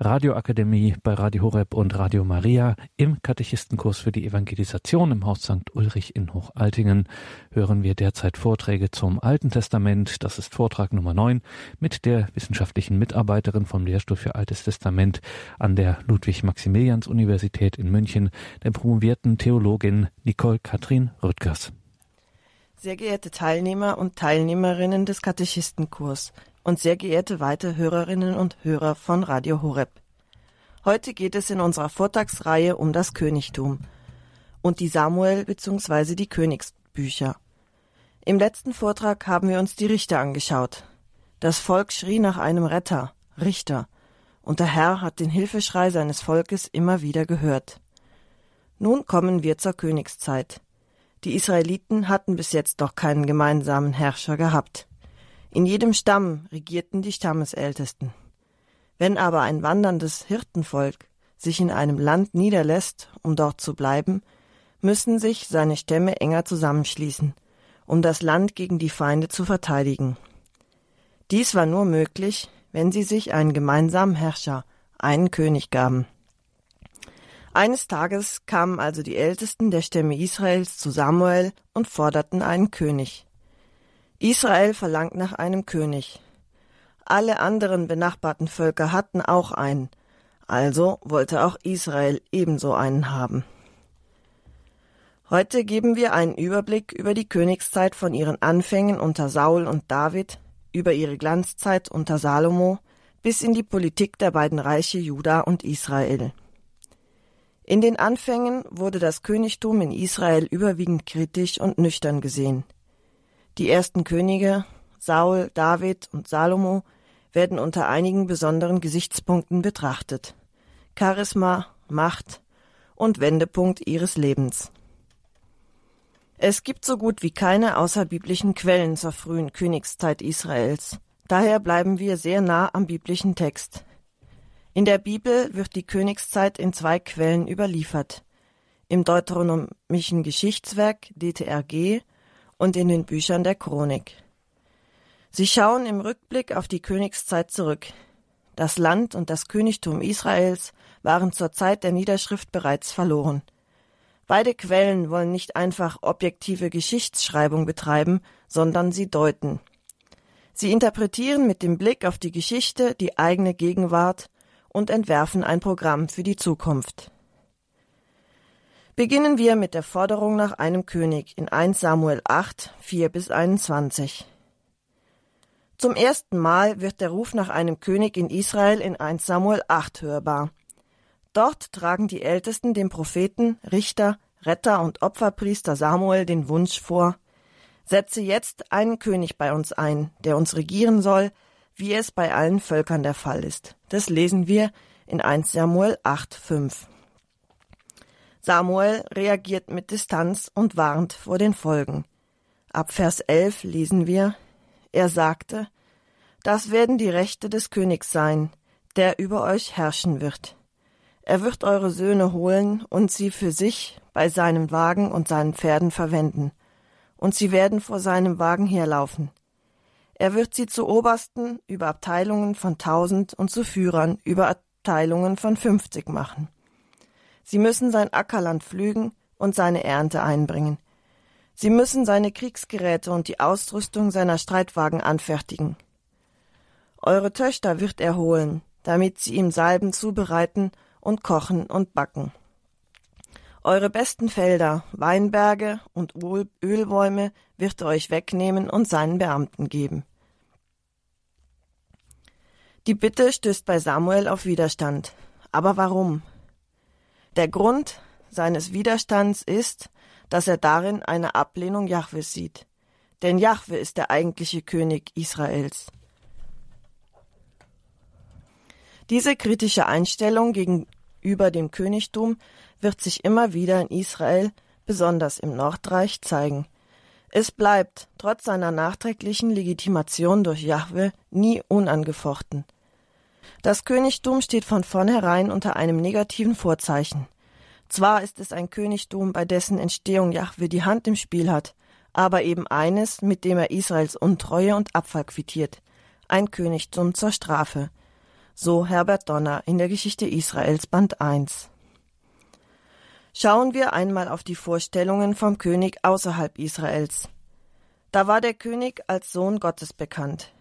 Radioakademie bei Radio Horeb und Radio Maria im Katechistenkurs für die Evangelisation im Haus St. Ulrich in Hochaltingen hören wir derzeit Vorträge zum Alten Testament. Das ist Vortrag Nummer 9 mit der wissenschaftlichen Mitarbeiterin vom Lehrstuhl für Altes Testament an der Ludwig-Maximilians-Universität in München, der promovierten Theologin Nicole Katrin Rüttgers. Sehr geehrte Teilnehmer und Teilnehmerinnen des Katechistenkurs, und sehr geehrte weite Hörerinnen und Hörer von Radio Horeb. Heute geht es in unserer Vortragsreihe um das Königtum und die Samuel bzw. die Königsbücher. Im letzten Vortrag haben wir uns die Richter angeschaut. Das Volk schrie nach einem Retter, Richter, und der Herr hat den Hilfeschrei seines Volkes immer wieder gehört. Nun kommen wir zur Königszeit. Die Israeliten hatten bis jetzt doch keinen gemeinsamen Herrscher gehabt. In jedem Stamm regierten die Stammesältesten. Wenn aber ein wanderndes Hirtenvolk sich in einem Land niederlässt, um dort zu bleiben, müssen sich seine Stämme enger zusammenschließen, um das Land gegen die Feinde zu verteidigen. Dies war nur möglich, wenn sie sich einen gemeinsamen Herrscher, einen König gaben. Eines Tages kamen also die Ältesten der Stämme Israels zu Samuel und forderten einen König. Israel verlangt nach einem König. Alle anderen benachbarten Völker hatten auch einen, also wollte auch Israel ebenso einen haben. Heute geben wir einen Überblick über die Königszeit von ihren Anfängen unter Saul und David, über ihre Glanzzeit unter Salomo, bis in die Politik der beiden Reiche Juda und Israel. In den Anfängen wurde das Königtum in Israel überwiegend kritisch und nüchtern gesehen – die ersten Könige, Saul, David und Salomo, werden unter einigen besonderen Gesichtspunkten betrachtet. Charisma, Macht und Wendepunkt ihres Lebens. Es gibt so gut wie keine außerbiblischen Quellen zur frühen Königszeit Israels. Daher bleiben wir sehr nah am biblischen Text. In der Bibel wird die Königszeit in zwei Quellen überliefert. Im deuteronomischen Geschichtswerk DTRG und in den Büchern der Chronik. Sie schauen im Rückblick auf die Königszeit zurück. Das Land und das Königtum Israels waren zur Zeit der Niederschrift bereits verloren. Beide Quellen wollen nicht einfach objektive Geschichtsschreibung betreiben, sondern sie deuten. Sie interpretieren mit dem Blick auf die Geschichte die eigene Gegenwart und entwerfen ein Programm für die Zukunft. Beginnen wir mit der Forderung nach einem König in 1 Samuel 8, 4 bis 21. Zum ersten Mal wird der Ruf nach einem König in Israel in 1 Samuel 8 hörbar. Dort tragen die Ältesten dem Propheten, Richter, Retter und Opferpriester Samuel den Wunsch vor, setze jetzt einen König bei uns ein, der uns regieren soll, wie es bei allen Völkern der Fall ist. Das lesen wir in 1 Samuel 8, 5. Samuel reagiert mit Distanz und warnt vor den Folgen. Ab Vers 11 lesen wir, er sagte, das werden die Rechte des Königs sein, der über euch herrschen wird. Er wird eure Söhne holen und sie für sich bei seinem Wagen und seinen Pferden verwenden, und sie werden vor seinem Wagen herlaufen. Er wird sie zu Obersten über Abteilungen von tausend und zu Führern über Abteilungen von fünfzig machen. Sie müssen sein Ackerland pflügen und seine Ernte einbringen. Sie müssen seine Kriegsgeräte und die Ausrüstung seiner Streitwagen anfertigen. Eure Töchter wird er holen, damit sie ihm Salben zubereiten und kochen und backen. Eure besten Felder, Weinberge und Ölbäume wird er euch wegnehmen und seinen Beamten geben. Die Bitte stößt bei Samuel auf Widerstand. Aber warum? Der Grund seines Widerstands ist, dass er darin eine Ablehnung Jahwes sieht. Denn Jahwe ist der eigentliche König Israels. Diese kritische Einstellung gegenüber dem Königtum wird sich immer wieder in Israel, besonders im Nordreich, zeigen. Es bleibt, trotz seiner nachträglichen Legitimation durch Jahwe, nie unangefochten. Das Königtum steht von vornherein unter einem negativen Vorzeichen. Zwar ist es ein Königtum, bei dessen Entstehung Jahwe die Hand im Spiel hat, aber eben eines, mit dem er Israels Untreue und Abfall quittiert, ein Königtum zur Strafe. So Herbert Donner in der Geschichte Israels Band 1. Schauen wir einmal auf die Vorstellungen vom König außerhalb Israels. Da war der König als Sohn Gottes bekannt.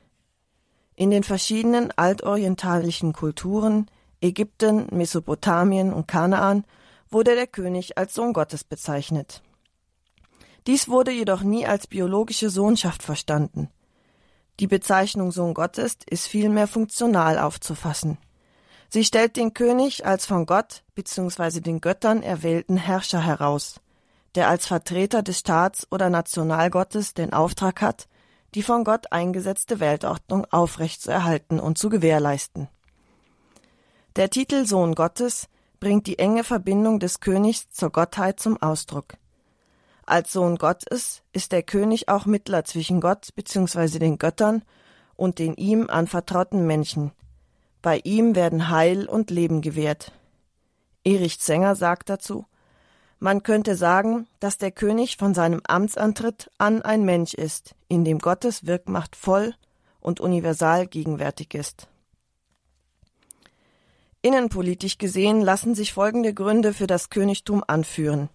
In den verschiedenen altorientalischen Kulturen, Ägypten, Mesopotamien und Kanaan, wurde der König als Sohn Gottes bezeichnet. Dies wurde jedoch nie als biologische Sohnschaft verstanden. Die Bezeichnung Sohn Gottes ist vielmehr funktional aufzufassen. Sie stellt den König als von Gott bzw. den Göttern erwählten Herrscher heraus, der als Vertreter des Staats oder Nationalgottes den Auftrag hat, die von Gott eingesetzte Weltordnung aufrechtzuerhalten und zu gewährleisten. Der Titel Sohn Gottes bringt die enge Verbindung des Königs zur Gottheit zum Ausdruck. Als Sohn Gottes ist der König auch Mittler zwischen Gott bzw. den Göttern und den ihm anvertrauten Menschen. Bei ihm werden Heil und Leben gewährt. Erich Zenger sagt dazu, man könnte sagen, dass der König von seinem Amtsantritt an ein Mensch ist, in dem Gottes Wirkmacht voll und universal gegenwärtig ist. Innenpolitisch gesehen lassen sich folgende Gründe für das Königtum anführen.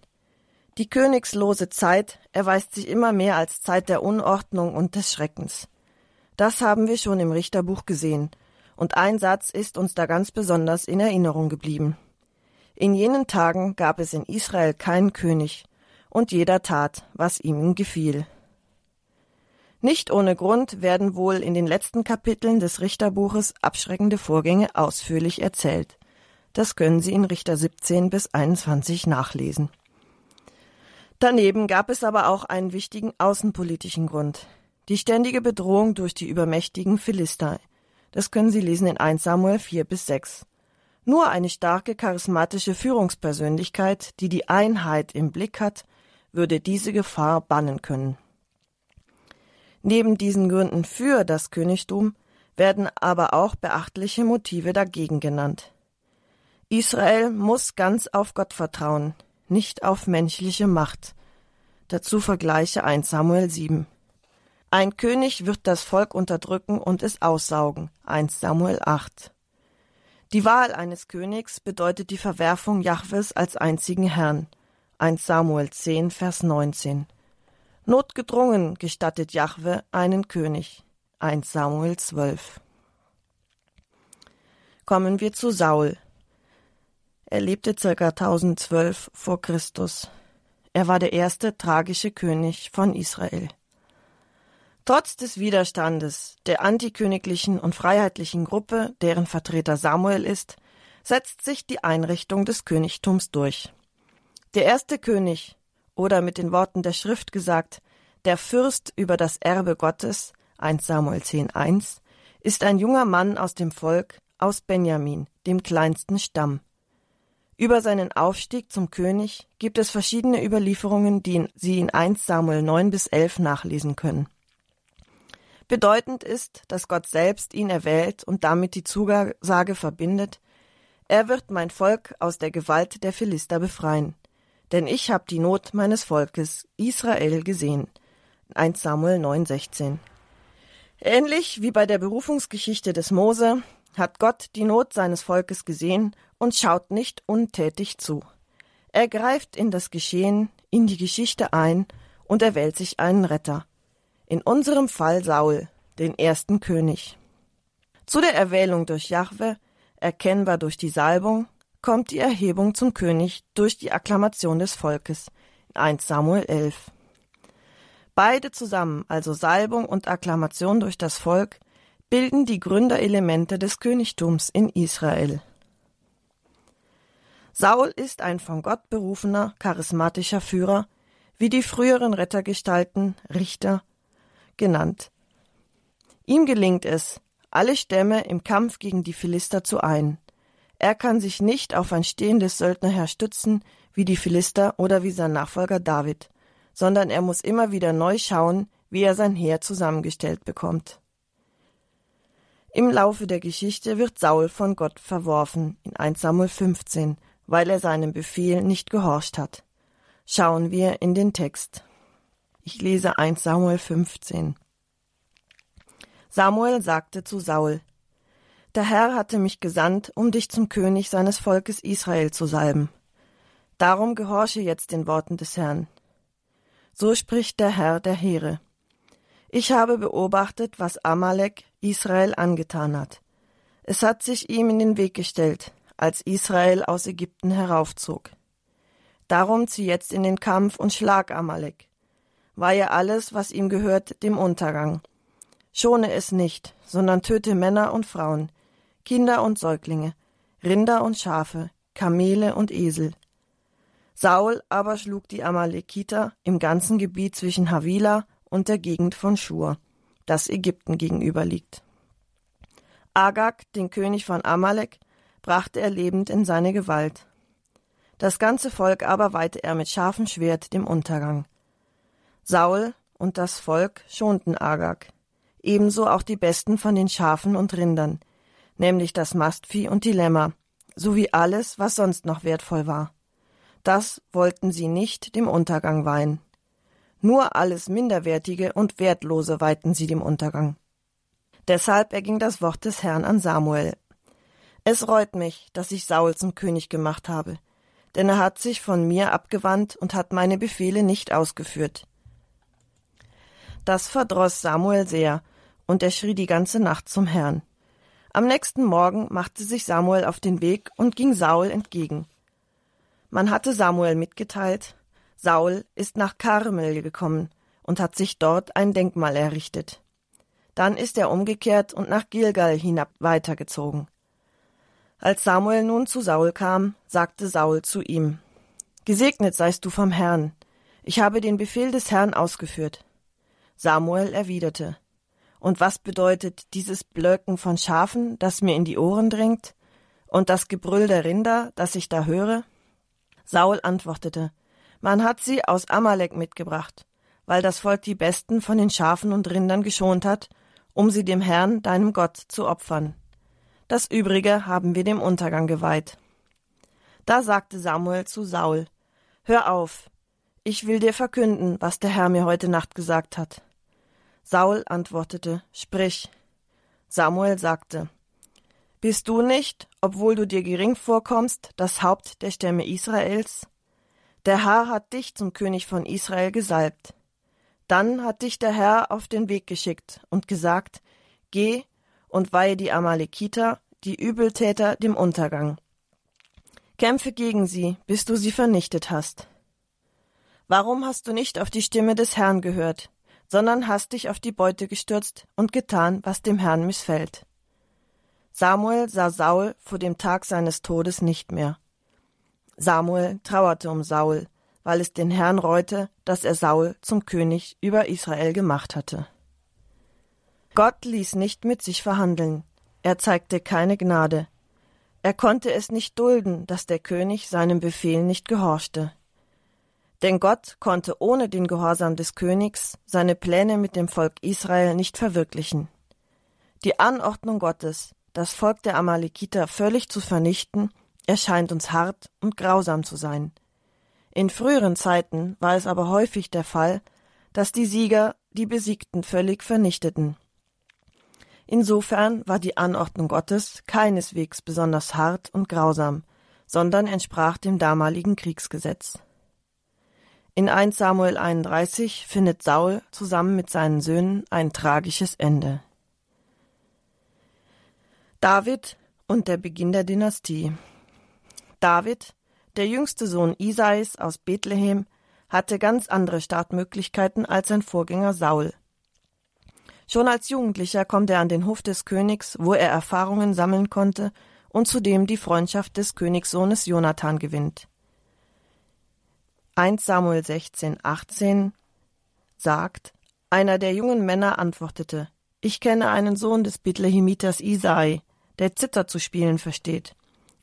Die königslose Zeit erweist sich immer mehr als Zeit der Unordnung und des Schreckens. Das haben wir schon im Richterbuch gesehen, und ein Satz ist uns da ganz besonders in Erinnerung geblieben. In jenen Tagen gab es in Israel keinen König, und jeder tat, was ihm gefiel. Nicht ohne Grund werden wohl in den letzten Kapiteln des Richterbuches abschreckende Vorgänge ausführlich erzählt. Das können Sie in Richter 17 bis 21 nachlesen. Daneben gab es aber auch einen wichtigen außenpolitischen Grund. Die ständige Bedrohung durch die übermächtigen Philister. Das können Sie lesen in 1 Samuel 4 bis 6. Nur eine starke charismatische Führungspersönlichkeit, die die Einheit im Blick hat, würde diese Gefahr bannen können. Neben diesen Gründen für das Königtum werden aber auch beachtliche Motive dagegen genannt. Israel muss ganz auf Gott vertrauen, nicht auf menschliche Macht. Dazu vergleiche 1 Samuel 7. Ein König wird das Volk unterdrücken und es aussaugen. 1 Samuel 8. Die Wahl eines Königs bedeutet die Verwerfung Jahwes als einzigen Herrn. 1 Samuel 10, Vers 19. Notgedrungen gestattet Jahwe einen König. 1 Samuel 12. Kommen wir zu Saul. Er lebte ca. 1012 vor Christus. Er war der erste tragische König von Israel. Trotz des Widerstandes der antiköniglichen und freiheitlichen Gruppe, deren Vertreter Samuel ist, setzt sich die Einrichtung des Königtums durch. Der erste König, oder mit den Worten der Schrift gesagt, der Fürst über das Erbe Gottes, 1 Samuel 10,1, ist ein junger Mann aus dem Volk, aus Benjamin, dem kleinsten Stamm. Über seinen Aufstieg zum König gibt es verschiedene Überlieferungen, die Sie in 1 Samuel 9 bis 11 nachlesen können. Bedeutend ist, dass Gott selbst ihn erwählt und damit die Zusage verbindet, er wird mein Volk aus der Gewalt der Philister befreien denn ich habe die Not meines Volkes Israel gesehen. 1 Samuel 9,16. Ähnlich wie bei der Berufungsgeschichte des Mose hat Gott die Not seines Volkes gesehen und schaut nicht untätig zu. Er greift in das Geschehen, in die Geschichte ein und erwählt sich einen Retter. In unserem Fall Saul, den ersten König. Zu der Erwählung durch Jahwe, erkennbar durch die Salbung, kommt die Erhebung zum König durch die Akklamation des Volkes. 1 Samuel 11. Beide zusammen, also Salbung und Akklamation durch das Volk, bilden die Gründerelemente des Königtums in Israel. Saul ist ein von Gott berufener, charismatischer Führer, wie die früheren Rettergestalten, Richter, genannt. Ihm gelingt es, alle Stämme im Kampf gegen die Philister zu ein. Er kann sich nicht auf ein stehendes Söldnerheer stützen, wie die Philister oder wie sein Nachfolger David, sondern er muss immer wieder neu schauen, wie er sein Heer zusammengestellt bekommt. Im Laufe der Geschichte wird Saul von Gott verworfen in 1 Samuel 15, weil er seinem Befehl nicht gehorcht hat. Schauen wir in den Text. Ich lese 1 Samuel 15. Samuel sagte zu Saul, Der Herr hatte mich gesandt, um dich zum König seines Volkes Israel zu salben. Darum gehorche jetzt den Worten des Herrn. So spricht der Herr der Heere. Ich habe beobachtet, was Amalek Israel angetan hat. Es hat sich ihm in den Weg gestellt, als Israel aus Ägypten heraufzog. Darum zieh jetzt in den Kampf und schlag Amalek. Weihe alles, was ihm gehört, dem Untergang. Schone es nicht, sondern töte Männer und Frauen, Kinder und Säuglinge, Rinder und Schafe, Kamele und Esel. Saul aber schlug die Amalekiter im ganzen Gebiet zwischen Havila und der Gegend von Schur, das Ägypten gegenüber liegt. Agag, den König von Amalek, brachte er lebend in seine Gewalt. Das ganze Volk aber weihte er mit scharfem Schwert dem Untergang. Saul und das Volk schonten Agag, ebenso auch die besten von den Schafen und Rindern, nämlich das Mastvieh und die Lämmer, sowie alles, was sonst noch wertvoll war. Das wollten sie nicht dem Untergang weihen. Nur alles Minderwertige und Wertlose weihten sie dem Untergang. Deshalb erging das Wort des Herrn an Samuel. Es reut mich, dass ich Saul zum König gemacht habe, denn er hat sich von mir abgewandt und hat meine Befehle nicht ausgeführt. Das verdroß Samuel sehr, und er schrie die ganze Nacht zum Herrn. Am nächsten Morgen machte sich Samuel auf den Weg und ging Saul entgegen. Man hatte Samuel mitgeteilt, Saul ist nach Karmel gekommen und hat sich dort ein Denkmal errichtet. Dann ist er umgekehrt und nach Gilgal hinab weitergezogen. Als Samuel nun zu Saul kam, sagte Saul zu ihm, Gesegnet seist du vom Herrn, ich habe den Befehl des Herrn ausgeführt. Samuel erwiderte, und was bedeutet dieses Blöcken von Schafen, das mir in die Ohren dringt, und das Gebrüll der Rinder, das ich da höre? Saul antwortete, man hat sie aus Amalek mitgebracht, weil das Volk die besten von den Schafen und Rindern geschont hat, um sie dem Herrn, deinem Gott, zu opfern. Das übrige haben wir dem Untergang geweiht. Da sagte Samuel zu Saul, Hör auf, ich will dir verkünden, was der Herr mir heute Nacht gesagt hat. Saul antwortete, Sprich. Samuel sagte, Bist du nicht, obwohl du dir gering vorkommst, das Haupt der Stämme Israels? Der Herr hat dich zum König von Israel gesalbt. Dann hat dich der Herr auf den Weg geschickt und gesagt, Geh und weihe die Amalekiter, die Übeltäter, dem Untergang. Kämpfe gegen sie, bis du sie vernichtet hast. Warum hast du nicht auf die Stimme des Herrn gehört, sondern hast dich auf die Beute gestürzt und getan, was dem Herrn missfällt. Samuel sah Saul vor dem Tag seines Todes nicht mehr. Samuel trauerte um Saul, weil es den Herrn reute, dass er Saul zum König über Israel gemacht hatte. Gott ließ nicht mit sich verhandeln, er zeigte keine Gnade. Er konnte es nicht dulden, dass der König seinem Befehl nicht gehorchte. Denn Gott konnte ohne den Gehorsam des Königs seine Pläne mit dem Volk Israel nicht verwirklichen. Die Anordnung Gottes, das Volk der Amalekiter völlig zu vernichten, erscheint uns hart und grausam zu sein. In früheren Zeiten war es aber häufig der Fall, dass die Sieger die Besiegten völlig vernichteten. Insofern war die Anordnung Gottes keineswegs besonders hart und grausam, sondern entsprach dem damaligen Kriegsgesetz. In 1 Samuel 31 findet Saul zusammen mit seinen Söhnen ein tragisches Ende. David und der Beginn der Dynastie. David, der jüngste Sohn Isais aus Bethlehem, hatte ganz andere Startmöglichkeiten als sein Vorgänger Saul. Schon als Jugendlicher kommt er an den Hof des Königs, wo er Erfahrungen sammeln konnte und zudem die Freundschaft des Königssohnes Jonathan gewinnt. 1 Samuel 16, 18 sagt, einer der jungen Männer antwortete, ich kenne einen Sohn des Bethlehemiters Isai, der Zither zu spielen versteht.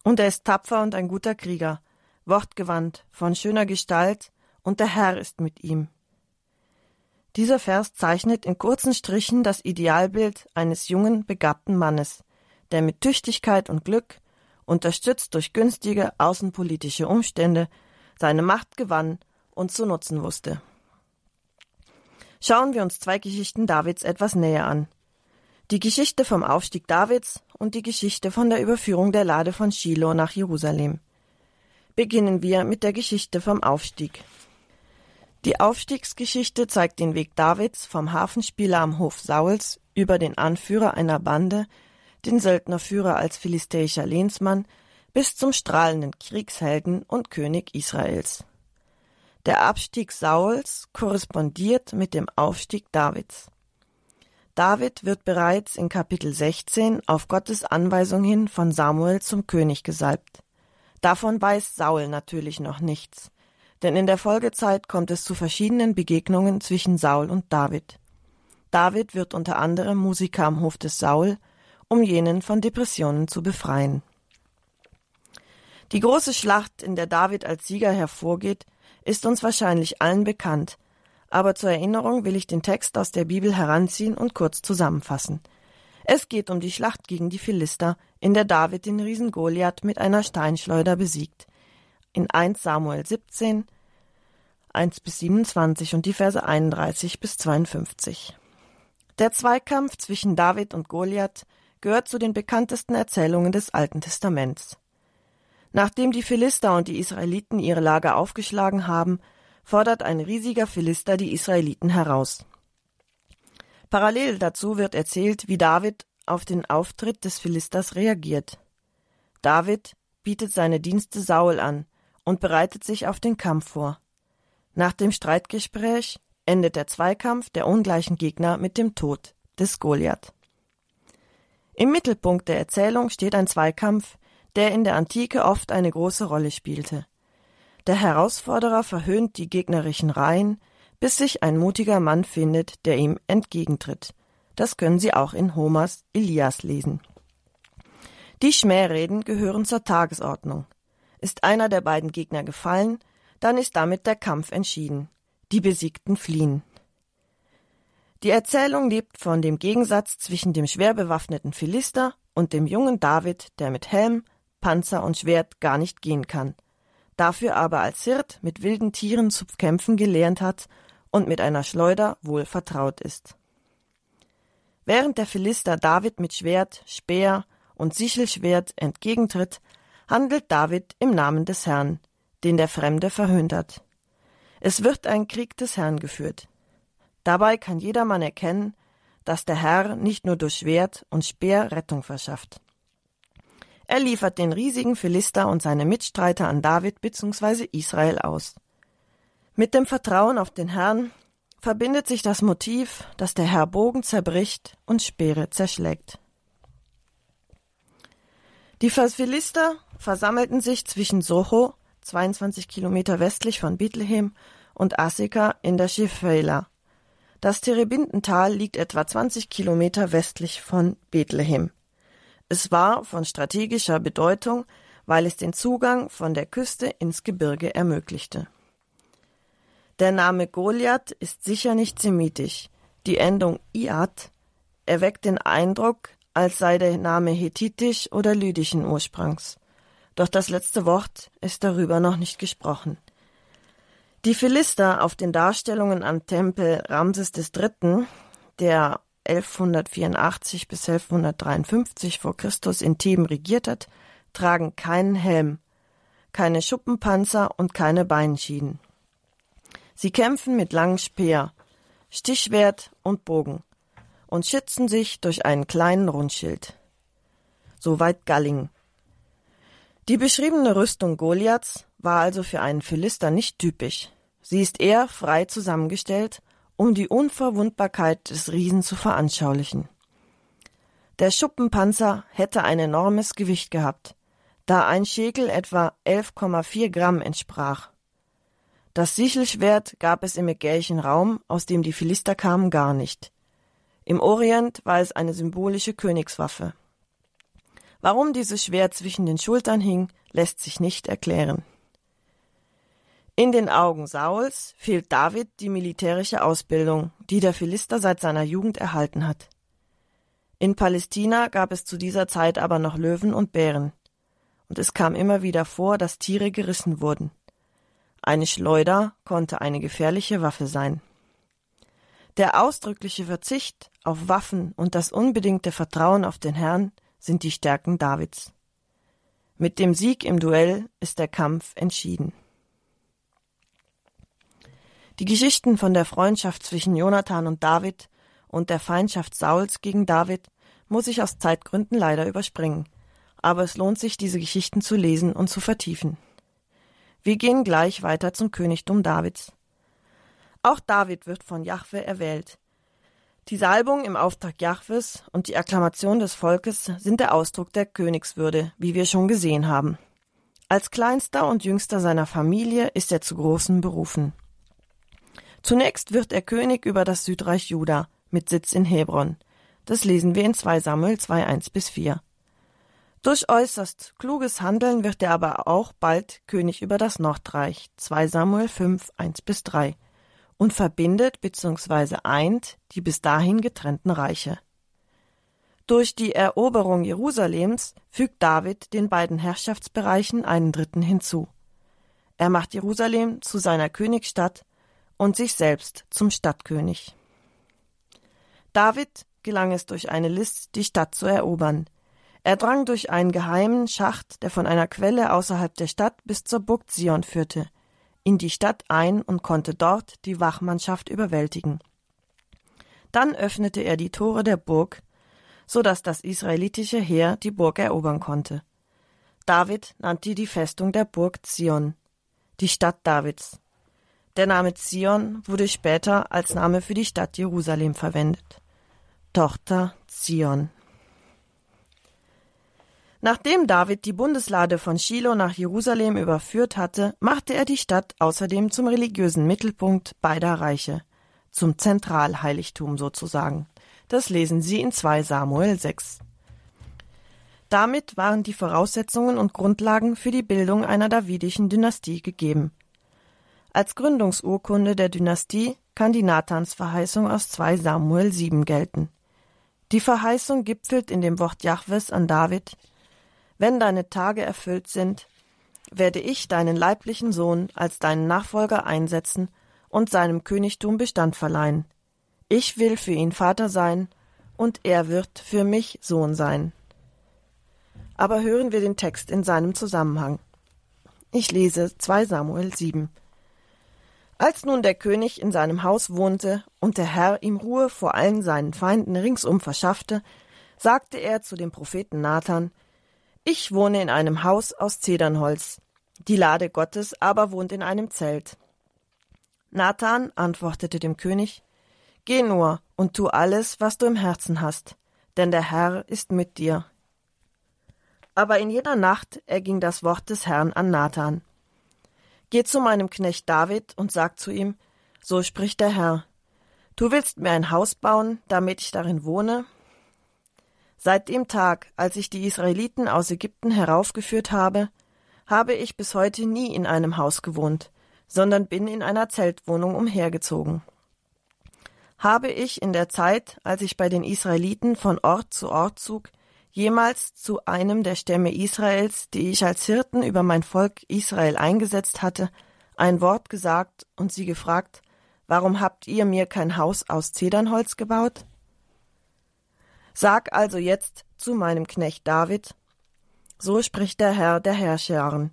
Und er ist tapfer und ein guter Krieger, wortgewandt, von schöner Gestalt, und der Herr ist mit ihm. Dieser Vers zeichnet in kurzen Strichen das Idealbild eines jungen, begabten Mannes, der mit Tüchtigkeit und Glück, unterstützt durch günstige außenpolitische Umstände, seine Macht gewann und zu nutzen wusste. Schauen wir uns zwei Geschichten Davids etwas näher an. Die Geschichte vom Aufstieg Davids und die Geschichte von der Überführung der Lade von Shiloh nach Jerusalem. Beginnen wir mit der Geschichte vom Aufstieg. Die Aufstiegsgeschichte zeigt den Weg Davids vom Hafenspieler am Hof Sauls über den Anführer einer Bande, den Söldnerführer als philistäischer Lehnsmann, bis zum strahlenden Kriegshelden und König Israels. Der Abstieg Sauls korrespondiert mit dem Aufstieg Davids. David wird bereits in Kapitel 16 auf Gottes Anweisung hin von Samuel zum König gesalbt. Davon weiß Saul natürlich noch nichts, denn in der Folgezeit kommt es zu verschiedenen Begegnungen zwischen Saul und David. David wird unter anderem Musiker am Hof des Saul, um jenen von Depressionen zu befreien. Die große Schlacht, in der David als Sieger hervorgeht, ist uns wahrscheinlich allen bekannt, aber zur Erinnerung will ich den Text aus der Bibel heranziehen und kurz zusammenfassen. Es geht um die Schlacht gegen die Philister, in der David den Riesen Goliath mit einer Steinschleuder besiegt. In 1 Samuel 17, 1 bis 27 und die Verse 31 bis 52. Der Zweikampf zwischen David und Goliath gehört zu den bekanntesten Erzählungen des Alten Testaments. Nachdem die Philister und die Israeliten ihre Lager aufgeschlagen haben, fordert ein riesiger Philister die Israeliten heraus. Parallel dazu wird erzählt, wie David auf den Auftritt des Philisters reagiert. David bietet seine Dienste Saul an und bereitet sich auf den Kampf vor. Nach dem Streitgespräch endet der Zweikampf der ungleichen Gegner mit dem Tod des Goliath. Im Mittelpunkt der Erzählung steht ein Zweikampf, der in der Antike oft eine große Rolle spielte. Der Herausforderer verhöhnt die gegnerischen Reihen, bis sich ein mutiger Mann findet, der ihm entgegentritt. Das können Sie auch in Homers Elias lesen. Die Schmähreden gehören zur Tagesordnung. Ist einer der beiden Gegner gefallen, dann ist damit der Kampf entschieden. Die Besiegten fliehen. Die Erzählung lebt von dem Gegensatz zwischen dem schwer bewaffneten Philister und dem jungen David, der mit Helm, Panzer und Schwert gar nicht gehen kann, dafür aber als Hirt mit wilden Tieren zu kämpfen gelernt hat und mit einer Schleuder wohl vertraut ist. Während der Philister David mit Schwert, Speer und Sichelschwert entgegentritt, handelt David im Namen des Herrn, den der Fremde verhöhnt hat. Es wird ein Krieg des Herrn geführt. Dabei kann jedermann erkennen, dass der Herr nicht nur durch Schwert und Speer Rettung verschafft. Er liefert den riesigen Philister und seine Mitstreiter an David bzw. Israel aus. Mit dem Vertrauen auf den Herrn verbindet sich das Motiv, dass der Herr Bogen zerbricht und Speere zerschlägt. Die Philister versammelten sich zwischen Soho, 22 Kilometer westlich von Bethlehem, und Assika in der Schifela. Das Terebintental liegt etwa 20 Kilometer westlich von Bethlehem. Es war von strategischer Bedeutung, weil es den Zugang von der Küste ins Gebirge ermöglichte. Der Name Goliath ist sicher nicht semitisch. Die Endung iat erweckt den Eindruck, als sei der Name hethitisch oder lydischen Ursprungs. Doch das letzte Wort ist darüber noch nicht gesprochen. Die Philister auf den Darstellungen am Tempel Ramses III., der 1184 bis 1153 vor Christus in Theben regiert hat, tragen keinen Helm, keine Schuppenpanzer und keine Beinschienen. Sie kämpfen mit langem Speer, Stichschwert und Bogen und schützen sich durch einen kleinen Rundschild. Soweit Galling. Die beschriebene Rüstung Goliaths war also für einen Philister nicht typisch. Sie ist eher frei zusammengestellt um die Unverwundbarkeit des Riesen zu veranschaulichen. Der Schuppenpanzer hätte ein enormes Gewicht gehabt, da ein Schekel etwa 11,4 Gramm entsprach. Das Sichelschwert gab es im ägäischen Raum, aus dem die Philister kamen, gar nicht. Im Orient war es eine symbolische Königswaffe. Warum dieses Schwert zwischen den Schultern hing, lässt sich nicht erklären. In den Augen Sauls fehlt David die militärische Ausbildung, die der Philister seit seiner Jugend erhalten hat. In Palästina gab es zu dieser Zeit aber noch Löwen und Bären, und es kam immer wieder vor, dass Tiere gerissen wurden. Eine Schleuder konnte eine gefährliche Waffe sein. Der ausdrückliche Verzicht auf Waffen und das unbedingte Vertrauen auf den Herrn sind die Stärken Davids. Mit dem Sieg im Duell ist der Kampf entschieden. Die Geschichten von der Freundschaft zwischen Jonathan und David und der Feindschaft Sauls gegen David muss ich aus Zeitgründen leider überspringen, aber es lohnt sich, diese Geschichten zu lesen und zu vertiefen. Wir gehen gleich weiter zum Königtum Davids. Auch David wird von Jahwe erwählt. Die Salbung im Auftrag Jahwes und die Akklamation des Volkes sind der Ausdruck der Königswürde, wie wir schon gesehen haben. Als kleinster und jüngster seiner Familie ist er zu großen berufen. Zunächst wird er König über das Südreich Juda mit Sitz in Hebron. Das lesen wir in 2 Samuel 2, 1 bis 4. Durch äußerst kluges Handeln wird er aber auch bald König über das Nordreich 2 Samuel 5, 1 bis 3 und verbindet bzw. eint die bis dahin getrennten Reiche. Durch die Eroberung Jerusalems fügt David den beiden Herrschaftsbereichen einen dritten hinzu. Er macht Jerusalem zu seiner Königsstadt und sich selbst zum Stadtkönig. David gelang es durch eine List, die Stadt zu erobern. Er drang durch einen geheimen Schacht, der von einer Quelle außerhalb der Stadt bis zur Burg Zion führte, in die Stadt ein und konnte dort die Wachmannschaft überwältigen. Dann öffnete er die Tore der Burg, so dass das israelitische Heer die Burg erobern konnte. David nannte die Festung der Burg Zion, die Stadt Davids. Der Name Zion wurde später als Name für die Stadt Jerusalem verwendet. Tochter Zion. Nachdem David die Bundeslade von Shiloh nach Jerusalem überführt hatte, machte er die Stadt außerdem zum religiösen Mittelpunkt beider Reiche, zum Zentralheiligtum sozusagen. Das lesen Sie in 2 Samuel 6. Damit waren die Voraussetzungen und Grundlagen für die Bildung einer davidischen Dynastie gegeben. Als Gründungsurkunde der Dynastie kann die Nathansverheißung aus 2 Samuel 7 gelten. Die Verheißung gipfelt in dem Wort Jahwes an David, wenn deine Tage erfüllt sind, werde ich deinen leiblichen Sohn als deinen Nachfolger einsetzen und seinem Königtum Bestand verleihen. Ich will für ihn Vater sein, und er wird für mich Sohn sein. Aber hören wir den Text in seinem Zusammenhang. Ich lese 2 Samuel 7. Als nun der König in seinem Haus wohnte und der Herr ihm Ruhe vor allen seinen Feinden ringsum verschaffte, sagte er zu dem Propheten Nathan, Ich wohne in einem Haus aus Zedernholz, die Lade Gottes aber wohnt in einem Zelt. Nathan antwortete dem König, Geh nur und tu alles, was du im Herzen hast, denn der Herr ist mit dir. Aber in jeder Nacht erging das Wort des Herrn an Nathan. Geh zu meinem Knecht David und sag zu ihm, so spricht der Herr, du willst mir ein Haus bauen, damit ich darin wohne? Seit dem Tag, als ich die Israeliten aus Ägypten heraufgeführt habe, habe ich bis heute nie in einem Haus gewohnt, sondern bin in einer Zeltwohnung umhergezogen. Habe ich in der Zeit, als ich bei den Israeliten von Ort zu Ort zog, jemals zu einem der Stämme Israels, die ich als Hirten über mein Volk Israel eingesetzt hatte, ein Wort gesagt und sie gefragt, warum habt ihr mir kein Haus aus Zedernholz gebaut? Sag also jetzt zu meinem Knecht David, so spricht der Herr der Herrscharen.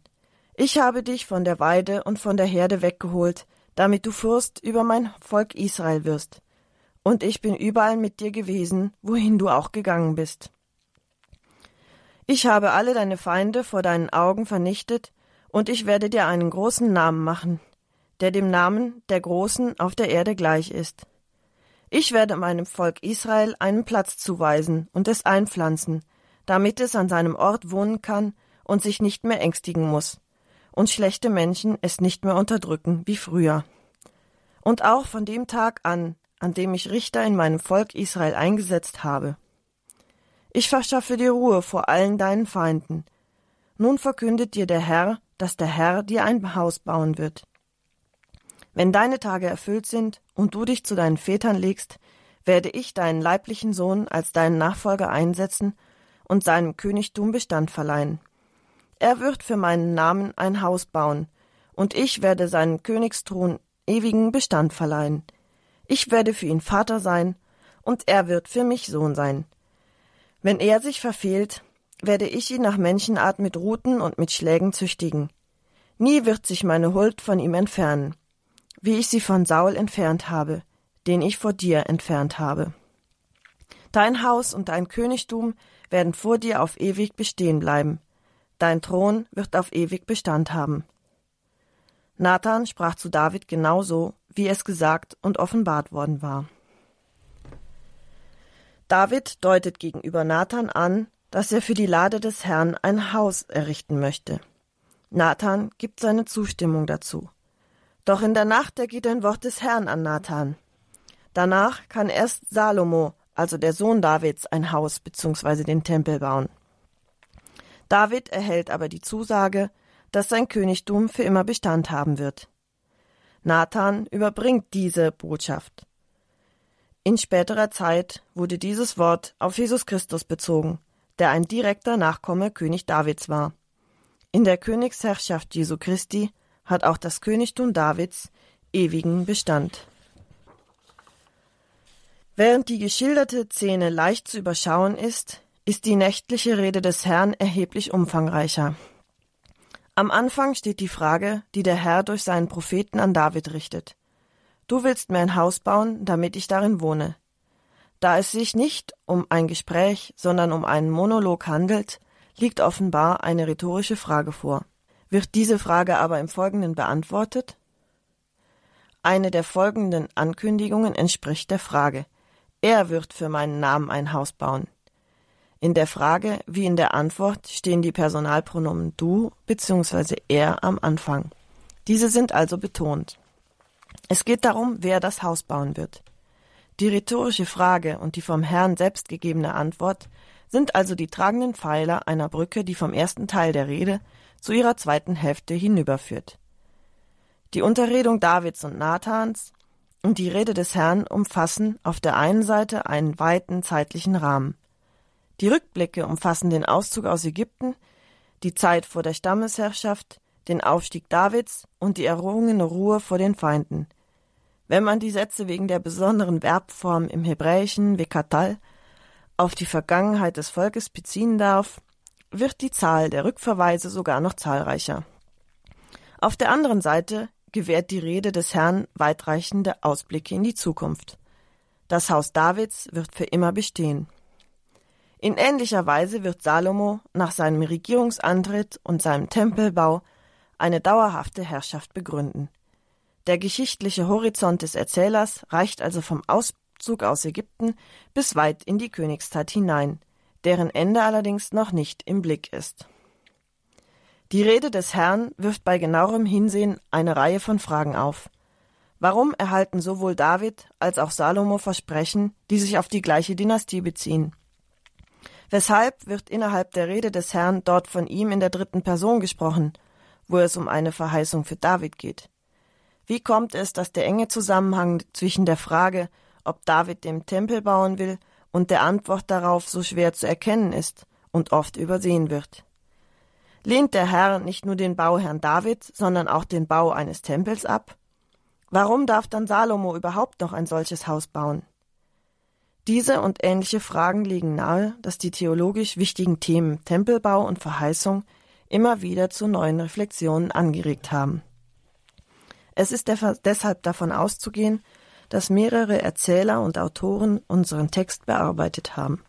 Ich habe dich von der Weide und von der Herde weggeholt, damit du Fürst über mein Volk Israel wirst. Und ich bin überall mit dir gewesen, wohin du auch gegangen bist. Ich habe alle deine Feinde vor deinen Augen vernichtet, und ich werde dir einen großen Namen machen, der dem Namen der Großen auf der Erde gleich ist. Ich werde meinem Volk Israel einen Platz zuweisen und es einpflanzen, damit es an seinem Ort wohnen kann und sich nicht mehr ängstigen muss, und schlechte Menschen es nicht mehr unterdrücken wie früher. Und auch von dem Tag an, an dem ich Richter in meinem Volk Israel eingesetzt habe. Ich verschaffe dir Ruhe vor allen deinen Feinden. Nun verkündet dir der Herr, dass der Herr dir ein Haus bauen wird. Wenn deine Tage erfüllt sind und du dich zu deinen Vätern legst, werde ich deinen leiblichen Sohn als deinen Nachfolger einsetzen und seinem Königtum Bestand verleihen. Er wird für meinen Namen ein Haus bauen, und ich werde seinen Königsthron ewigen Bestand verleihen. Ich werde für ihn Vater sein, und er wird für mich Sohn sein. Wenn er sich verfehlt, werde ich ihn nach Menschenart mit Ruten und mit Schlägen züchtigen. Nie wird sich meine Huld von ihm entfernen, wie ich sie von Saul entfernt habe, den ich vor dir entfernt habe. Dein Haus und dein Königtum werden vor dir auf ewig bestehen bleiben. Dein Thron wird auf ewig Bestand haben. Nathan sprach zu David genauso, wie es gesagt und offenbart worden war. David deutet gegenüber Nathan an, dass er für die Lade des Herrn ein Haus errichten möchte. Nathan gibt seine Zustimmung dazu. Doch in der Nacht ergeht ein Wort des Herrn an Nathan. Danach kann erst Salomo, also der Sohn Davids, ein Haus bzw. den Tempel bauen. David erhält aber die Zusage, dass sein Königtum für immer Bestand haben wird. Nathan überbringt diese Botschaft. In späterer Zeit wurde dieses Wort auf Jesus Christus bezogen, der ein direkter Nachkomme König Davids war. In der Königsherrschaft Jesu Christi hat auch das Königtum Davids ewigen Bestand. Während die geschilderte Szene leicht zu überschauen ist, ist die nächtliche Rede des Herrn erheblich umfangreicher. Am Anfang steht die Frage, die der Herr durch seinen Propheten an David richtet. Du willst mir ein Haus bauen, damit ich darin wohne. Da es sich nicht um ein Gespräch, sondern um einen Monolog handelt, liegt offenbar eine rhetorische Frage vor. Wird diese Frage aber im Folgenden beantwortet? Eine der folgenden Ankündigungen entspricht der Frage. Er wird für meinen Namen ein Haus bauen. In der Frage wie in der Antwort stehen die Personalpronomen du bzw. er am Anfang. Diese sind also betont. Es geht darum, wer das Haus bauen wird. Die rhetorische Frage und die vom Herrn selbst gegebene Antwort sind also die tragenden Pfeiler einer Brücke, die vom ersten Teil der Rede zu ihrer zweiten Hälfte hinüberführt. Die Unterredung Davids und Nathans und die Rede des Herrn umfassen auf der einen Seite einen weiten zeitlichen Rahmen. Die Rückblicke umfassen den Auszug aus Ägypten, die Zeit vor der Stammesherrschaft, den Aufstieg Davids und die errungene Ruhe vor den Feinden. Wenn man die Sätze wegen der besonderen Verbform im Hebräischen Vekatal auf die Vergangenheit des Volkes beziehen darf, wird die Zahl der Rückverweise sogar noch zahlreicher. Auf der anderen Seite gewährt die Rede des Herrn weitreichende Ausblicke in die Zukunft. Das Haus Davids wird für immer bestehen. In ähnlicher Weise wird Salomo nach seinem Regierungsantritt und seinem Tempelbau eine dauerhafte Herrschaft begründen. Der geschichtliche Horizont des Erzählers reicht also vom Auszug aus Ägypten bis weit in die Königszeit hinein, deren Ende allerdings noch nicht im Blick ist. Die Rede des Herrn wirft bei genauerem Hinsehen eine Reihe von Fragen auf. Warum erhalten sowohl David als auch Salomo Versprechen, die sich auf die gleiche Dynastie beziehen? Weshalb wird innerhalb der Rede des Herrn dort von ihm in der dritten Person gesprochen, wo es um eine Verheißung für David geht? Wie kommt es, dass der enge Zusammenhang zwischen der Frage, ob David den Tempel bauen will, und der Antwort darauf so schwer zu erkennen ist und oft übersehen wird? Lehnt der Herr nicht nur den Bauherrn David, sondern auch den Bau eines Tempels ab? Warum darf dann Salomo überhaupt noch ein solches Haus bauen? Diese und ähnliche Fragen legen nahe, dass die theologisch wichtigen Themen Tempelbau und Verheißung immer wieder zu neuen Reflexionen angeregt haben. Es ist deshalb davon auszugehen, dass mehrere Erzähler und Autoren unseren Text bearbeitet haben.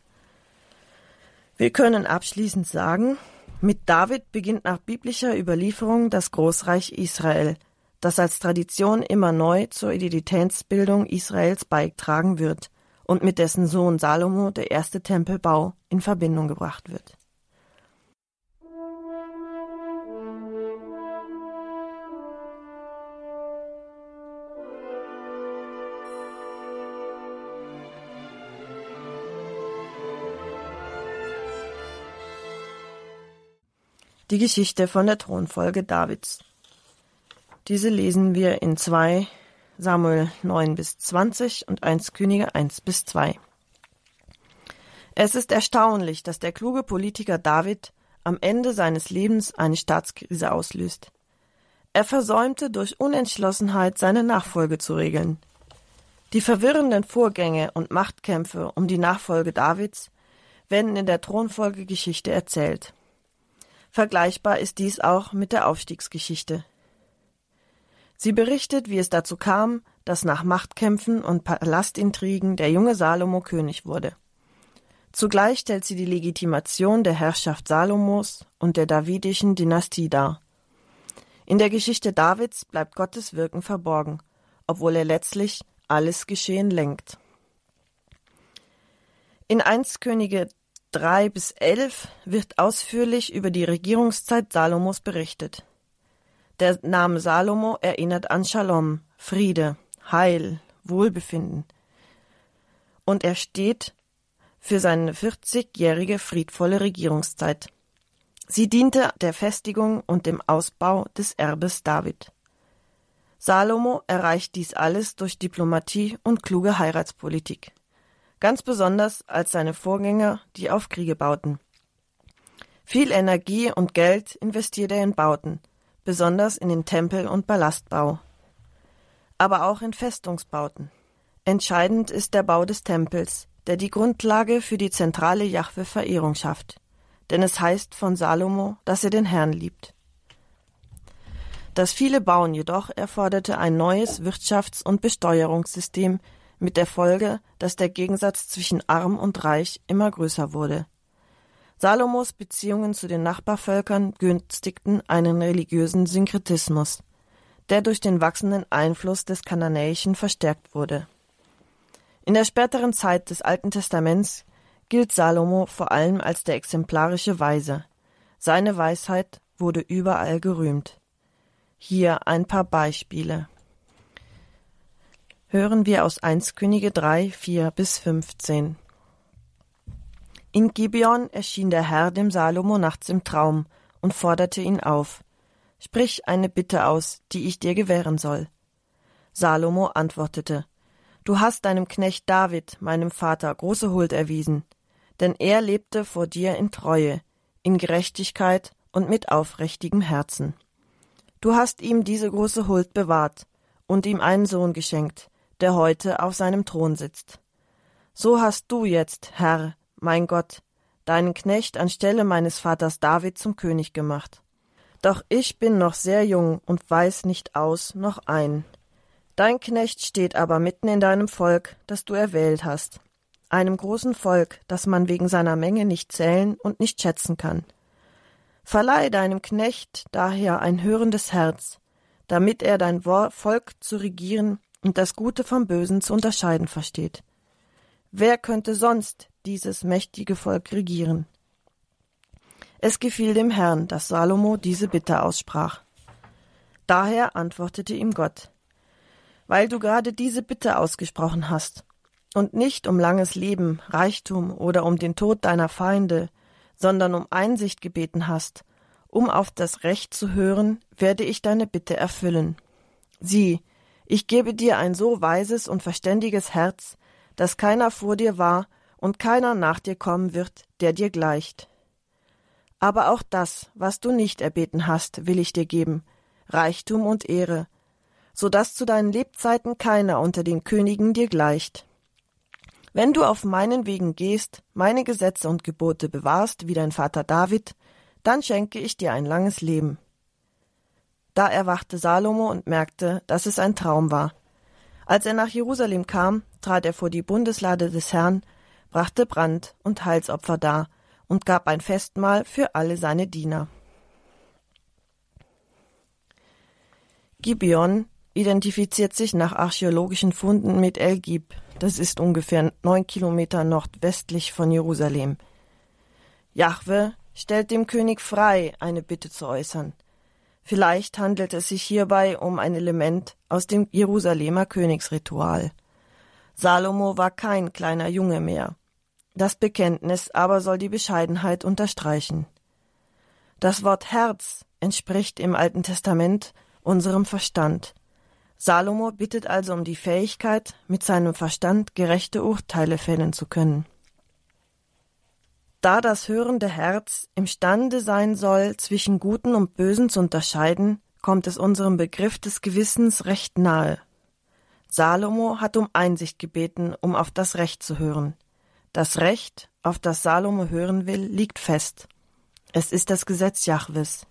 Wir können abschließend sagen, mit David beginnt nach biblischer Überlieferung das Großreich Israel, das als Tradition immer neu zur Identitätsbildung Israels beitragen wird und mit dessen Sohn Salomo der erste Tempelbau in Verbindung gebracht wird. Die Geschichte von der Thronfolge Davids. Diese lesen wir in 2 Samuel 9 bis 20 und 1 Könige 1 bis 2. Es ist erstaunlich, dass der kluge Politiker David am Ende seines Lebens eine Staatskrise auslöst. Er versäumte durch Unentschlossenheit seine Nachfolge zu regeln. Die verwirrenden Vorgänge und Machtkämpfe um die Nachfolge Davids werden in der Thronfolgegeschichte erzählt. Vergleichbar ist dies auch mit der Aufstiegsgeschichte. Sie berichtet, wie es dazu kam, dass nach Machtkämpfen und Palastintrigen der junge Salomo König wurde. Zugleich stellt sie die Legitimation der Herrschaft Salomos und der davidischen Dynastie dar. In der Geschichte Davids bleibt Gottes Wirken verborgen, obwohl er letztlich alles Geschehen lenkt. In 1 Könige 3 bis 11 wird ausführlich über die Regierungszeit Salomos berichtet. Der Name Salomo erinnert an Shalom, Friede, Heil, Wohlbefinden. Und er steht für seine 40-jährige friedvolle Regierungszeit. Sie diente der Festigung und dem Ausbau des Erbes David. Salomo erreicht dies alles durch Diplomatie und kluge Heiratspolitik. Ganz besonders als seine Vorgänger, die auf Kriege bauten. Viel Energie und Geld investiert er in Bauten, besonders in den Tempel- und Ballastbau. Aber auch in Festungsbauten. Entscheidend ist der Bau des Tempels, der die Grundlage für die zentrale Jahwe-Verehrung schafft. Denn es heißt von Salomo, dass er den Herrn liebt. Das viele Bauen jedoch erforderte ein neues Wirtschafts- und Besteuerungssystem mit der Folge, dass der Gegensatz zwischen arm und reich immer größer wurde. Salomos Beziehungen zu den Nachbarvölkern günstigten einen religiösen Synkretismus, der durch den wachsenden Einfluss des Kananäischen verstärkt wurde. In der späteren Zeit des Alten Testaments gilt Salomo vor allem als der exemplarische Weise. Seine Weisheit wurde überall gerühmt. Hier ein paar Beispiele. Hören wir aus 1 Könige 3, 4 bis 15. In Gibeon erschien der Herr dem Salomo nachts im Traum und forderte ihn auf. Sprich eine Bitte aus, die ich dir gewähren soll. Salomo antwortete, Du hast deinem Knecht David, meinem Vater, große Huld erwiesen, denn er lebte vor dir in Treue, in Gerechtigkeit und mit aufrichtigem Herzen. Du hast ihm diese große Huld bewahrt und ihm einen Sohn geschenkt, der heute auf seinem Thron sitzt. So hast du jetzt, Herr, mein Gott, deinen Knecht anstelle meines Vaters David zum König gemacht. Doch ich bin noch sehr jung und weiß nicht aus noch ein. Dein Knecht steht aber mitten in deinem Volk, das du erwählt hast, einem großen Volk, das man wegen seiner Menge nicht zählen und nicht schätzen kann. Verleih deinem Knecht daher ein hörendes Herz, damit er dein Volk zu regieren und das Gute vom Bösen zu unterscheiden versteht. Wer könnte sonst dieses mächtige Volk regieren? Es gefiel dem Herrn, dass Salomo diese Bitte aussprach. Daher antwortete ihm Gott, weil du gerade diese Bitte ausgesprochen hast, und nicht um langes Leben, Reichtum oder um den Tod deiner Feinde, sondern um Einsicht gebeten hast, um auf das Recht zu hören, werde ich deine Bitte erfüllen. Sieh, ich gebe dir ein so weises und verständiges Herz, dass keiner vor dir war und keiner nach dir kommen wird, der dir gleicht. Aber auch das, was du nicht erbeten hast, will ich dir geben, Reichtum und Ehre, so dass zu deinen Lebzeiten keiner unter den Königen dir gleicht. Wenn du auf meinen Wegen gehst, meine Gesetze und Gebote bewahrst, wie dein Vater David, dann schenke ich dir ein langes Leben. Da erwachte Salomo und merkte, dass es ein Traum war. Als er nach Jerusalem kam, trat er vor die Bundeslade des Herrn, brachte Brand und Heilsopfer dar und gab ein Festmahl für alle seine Diener. Gibeon identifiziert sich nach archäologischen Funden mit El Gib, das ist ungefähr neun Kilometer nordwestlich von Jerusalem. Jahwe stellt dem König frei, eine Bitte zu äußern. Vielleicht handelt es sich hierbei um ein Element aus dem Jerusalemer Königsritual. Salomo war kein kleiner Junge mehr. Das Bekenntnis aber soll die Bescheidenheit unterstreichen. Das Wort Herz entspricht im Alten Testament unserem Verstand. Salomo bittet also um die Fähigkeit, mit seinem Verstand gerechte Urteile fällen zu können. Da das hörende Herz imstande sein soll, zwischen Guten und Bösen zu unterscheiden, kommt es unserem Begriff des Gewissens recht nahe. Salomo hat um Einsicht gebeten, um auf das Recht zu hören. Das Recht, auf das Salomo hören will, liegt fest. Es ist das Gesetz Jahwes.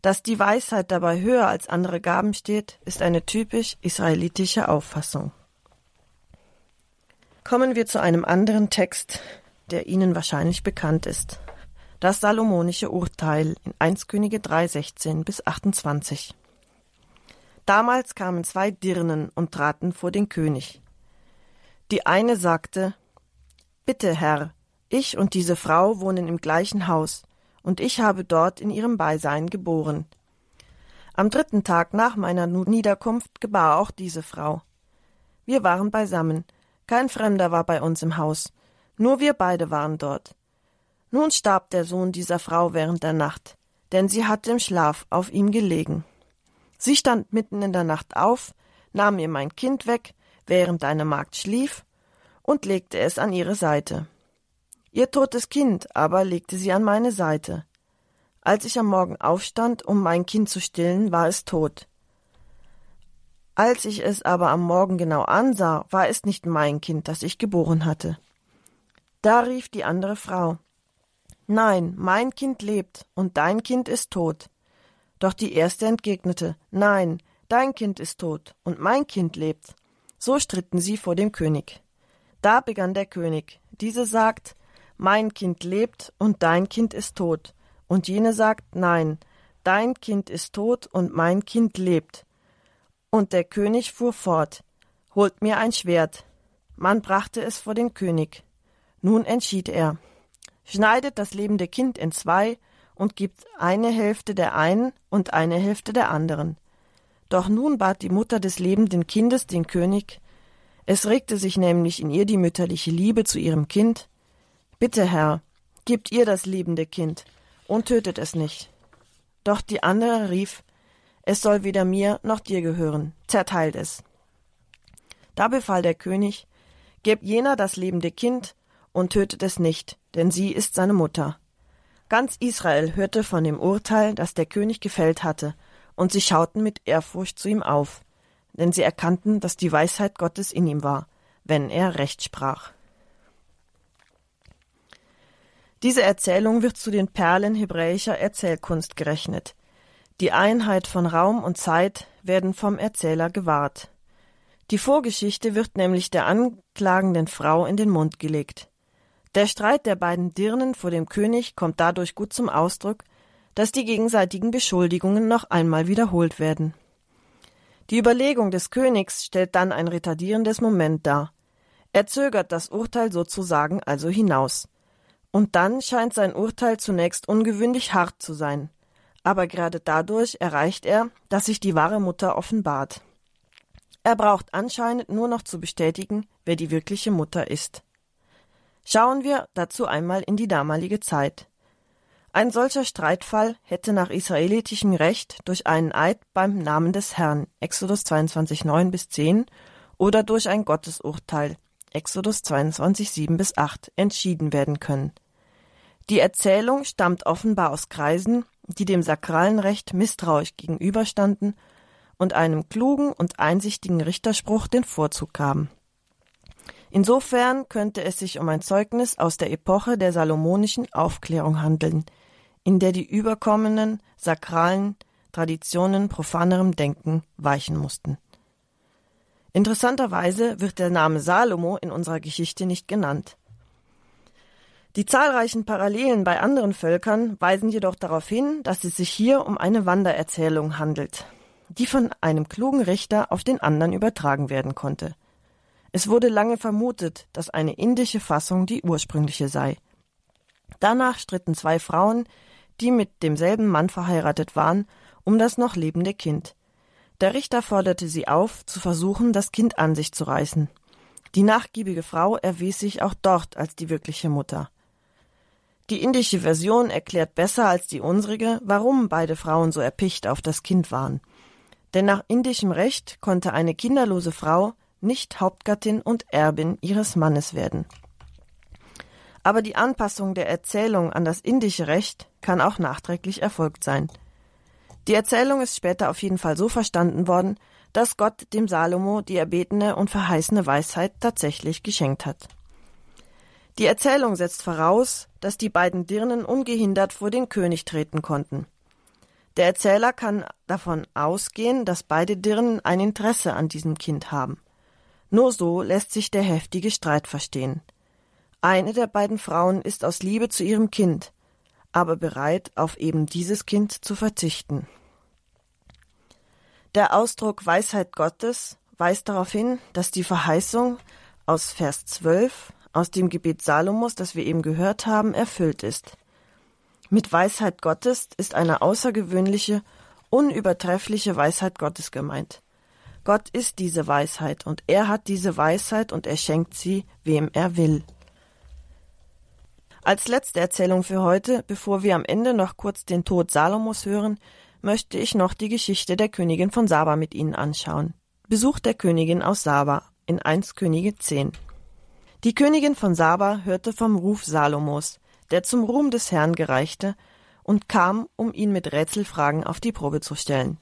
Dass die Weisheit dabei höher als andere Gaben steht, ist eine typisch israelitische Auffassung. Kommen wir zu einem anderen Text, der Ihnen wahrscheinlich bekannt ist. Das Salomonische Urteil in 1 Könige 3, 16 bis 28. Damals kamen zwei Dirnen und traten vor den König. Die eine sagte, Bitte, Herr, ich und diese Frau wohnen im gleichen Haus, und ich habe dort in ihrem Beisein geboren. Am dritten Tag nach meiner Niederkunft gebar auch diese Frau. Wir waren beisammen, kein Fremder war bei uns im Haus, nur wir beide waren dort. Nun starb der Sohn dieser Frau während der Nacht, denn sie hatte im Schlaf auf ihm gelegen. Sie stand mitten in der Nacht auf, nahm ihr mein Kind weg, während deine Magd schlief, und legte es an ihre Seite. Ihr totes Kind aber legte sie an meine Seite. Als ich am Morgen aufstand, um mein Kind zu stillen, war es tot. Als ich es aber am Morgen genau ansah, war es nicht mein Kind, das ich geboren hatte. Da rief die andere Frau Nein, mein Kind lebt, und dein Kind ist tot. Doch die erste entgegnete Nein, dein Kind ist tot, und mein Kind lebt. So stritten sie vor dem König. Da begann der König. Diese sagt mein Kind lebt und dein Kind ist tot. Und jene sagt, nein, dein Kind ist tot und mein Kind lebt. Und der König fuhr fort, holt mir ein Schwert. Man brachte es vor den König. Nun entschied er, schneidet das lebende Kind in zwei und gibt eine Hälfte der einen und eine Hälfte der anderen. Doch nun bat die Mutter des lebenden Kindes den König, es regte sich nämlich in ihr die mütterliche Liebe zu ihrem Kind, Bitte, Herr, gebt ihr das liebende Kind und tötet es nicht. Doch die andere rief, es soll weder mir noch dir gehören, zerteilt es. Da befahl der König, gebt jener das lebende Kind und tötet es nicht, denn sie ist seine Mutter. Ganz Israel hörte von dem Urteil, das der König gefällt hatte, und sie schauten mit Ehrfurcht zu ihm auf, denn sie erkannten, dass die Weisheit Gottes in ihm war, wenn er Recht sprach. Diese Erzählung wird zu den Perlen hebräischer Erzählkunst gerechnet. Die Einheit von Raum und Zeit werden vom Erzähler gewahrt. Die Vorgeschichte wird nämlich der anklagenden Frau in den Mund gelegt. Der Streit der beiden Dirnen vor dem König kommt dadurch gut zum Ausdruck, dass die gegenseitigen Beschuldigungen noch einmal wiederholt werden. Die Überlegung des Königs stellt dann ein retardierendes Moment dar. Er zögert das Urteil sozusagen also hinaus. Und dann scheint sein Urteil zunächst ungewöhnlich hart zu sein. Aber gerade dadurch erreicht er, dass sich die wahre Mutter offenbart. Er braucht anscheinend nur noch zu bestätigen, wer die wirkliche Mutter ist. Schauen wir dazu einmal in die damalige Zeit. Ein solcher Streitfall hätte nach israelitischem Recht durch einen Eid beim Namen des Herrn Exodus 22, 9 bis 10 oder durch ein Gottesurteil Exodus 22, 7 bis 8 entschieden werden können. Die Erzählung stammt offenbar aus Kreisen, die dem sakralen Recht misstrauisch gegenüberstanden und einem klugen und einsichtigen Richterspruch den Vorzug gaben. Insofern könnte es sich um ein Zeugnis aus der Epoche der salomonischen Aufklärung handeln, in der die überkommenen sakralen Traditionen profanerem Denken weichen mussten. Interessanterweise wird der Name Salomo in unserer Geschichte nicht genannt. Die zahlreichen Parallelen bei anderen Völkern weisen jedoch darauf hin, dass es sich hier um eine Wandererzählung handelt, die von einem klugen Richter auf den anderen übertragen werden konnte. Es wurde lange vermutet, dass eine indische Fassung die ursprüngliche sei. Danach stritten zwei Frauen, die mit demselben Mann verheiratet waren, um das noch lebende Kind. Der Richter forderte sie auf, zu versuchen, das Kind an sich zu reißen. Die nachgiebige Frau erwies sich auch dort als die wirkliche Mutter. Die indische Version erklärt besser als die unsrige, warum beide Frauen so erpicht auf das Kind waren. Denn nach indischem Recht konnte eine kinderlose Frau nicht Hauptgattin und Erbin ihres Mannes werden. Aber die Anpassung der Erzählung an das indische Recht kann auch nachträglich erfolgt sein. Die Erzählung ist später auf jeden Fall so verstanden worden, dass Gott dem Salomo die erbetene und verheißene Weisheit tatsächlich geschenkt hat. Die Erzählung setzt voraus, dass die beiden Dirnen ungehindert vor den König treten konnten. Der Erzähler kann davon ausgehen, dass beide Dirnen ein Interesse an diesem Kind haben. Nur so lässt sich der heftige Streit verstehen. Eine der beiden Frauen ist aus Liebe zu ihrem Kind, aber bereit, auf eben dieses Kind zu verzichten. Der Ausdruck Weisheit Gottes weist darauf hin, dass die Verheißung aus Vers 12 aus dem Gebet Salomos, das wir eben gehört haben, erfüllt ist. Mit Weisheit Gottes ist eine außergewöhnliche, unübertreffliche Weisheit Gottes gemeint. Gott ist diese Weisheit und er hat diese Weisheit und er schenkt sie, wem er will. Als letzte Erzählung für heute, bevor wir am Ende noch kurz den Tod Salomos hören, möchte ich noch die Geschichte der Königin von Saba mit Ihnen anschauen. Besuch der Königin aus Saba in 1 Könige 10. Die Königin von Saba hörte vom Ruf Salomos, der zum Ruhm des Herrn gereichte, und kam, um ihn mit Rätselfragen auf die Probe zu stellen.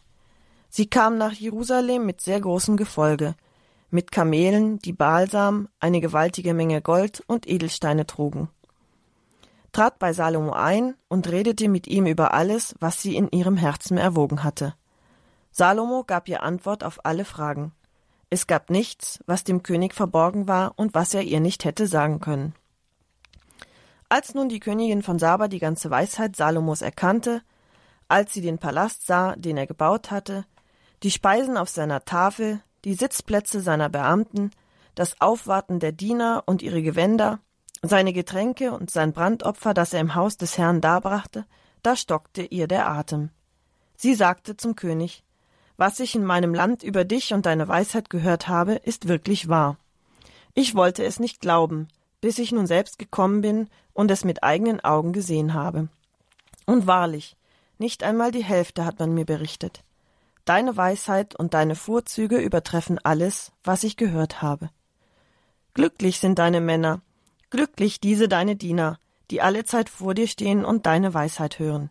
Sie kam nach Jerusalem mit sehr großem Gefolge, mit Kamelen, die Balsam, eine gewaltige Menge Gold und Edelsteine trugen trat bei Salomo ein und redete mit ihm über alles, was sie in ihrem Herzen erwogen hatte. Salomo gab ihr Antwort auf alle Fragen. Es gab nichts, was dem König verborgen war und was er ihr nicht hätte sagen können. Als nun die Königin von Saba die ganze Weisheit Salomos erkannte, als sie den Palast sah, den er gebaut hatte, die Speisen auf seiner Tafel, die Sitzplätze seiner Beamten, das Aufwarten der Diener und ihre Gewänder, seine Getränke und sein Brandopfer, das er im Haus des Herrn darbrachte, da stockte ihr der Atem. Sie sagte zum König, was ich in meinem Land über dich und deine Weisheit gehört habe, ist wirklich wahr. Ich wollte es nicht glauben, bis ich nun selbst gekommen bin und es mit eigenen Augen gesehen habe. Und wahrlich, nicht einmal die Hälfte hat man mir berichtet. Deine Weisheit und deine Vorzüge übertreffen alles, was ich gehört habe. Glücklich sind deine Männer, Glücklich diese deine Diener, die alle Zeit vor dir stehen und deine Weisheit hören.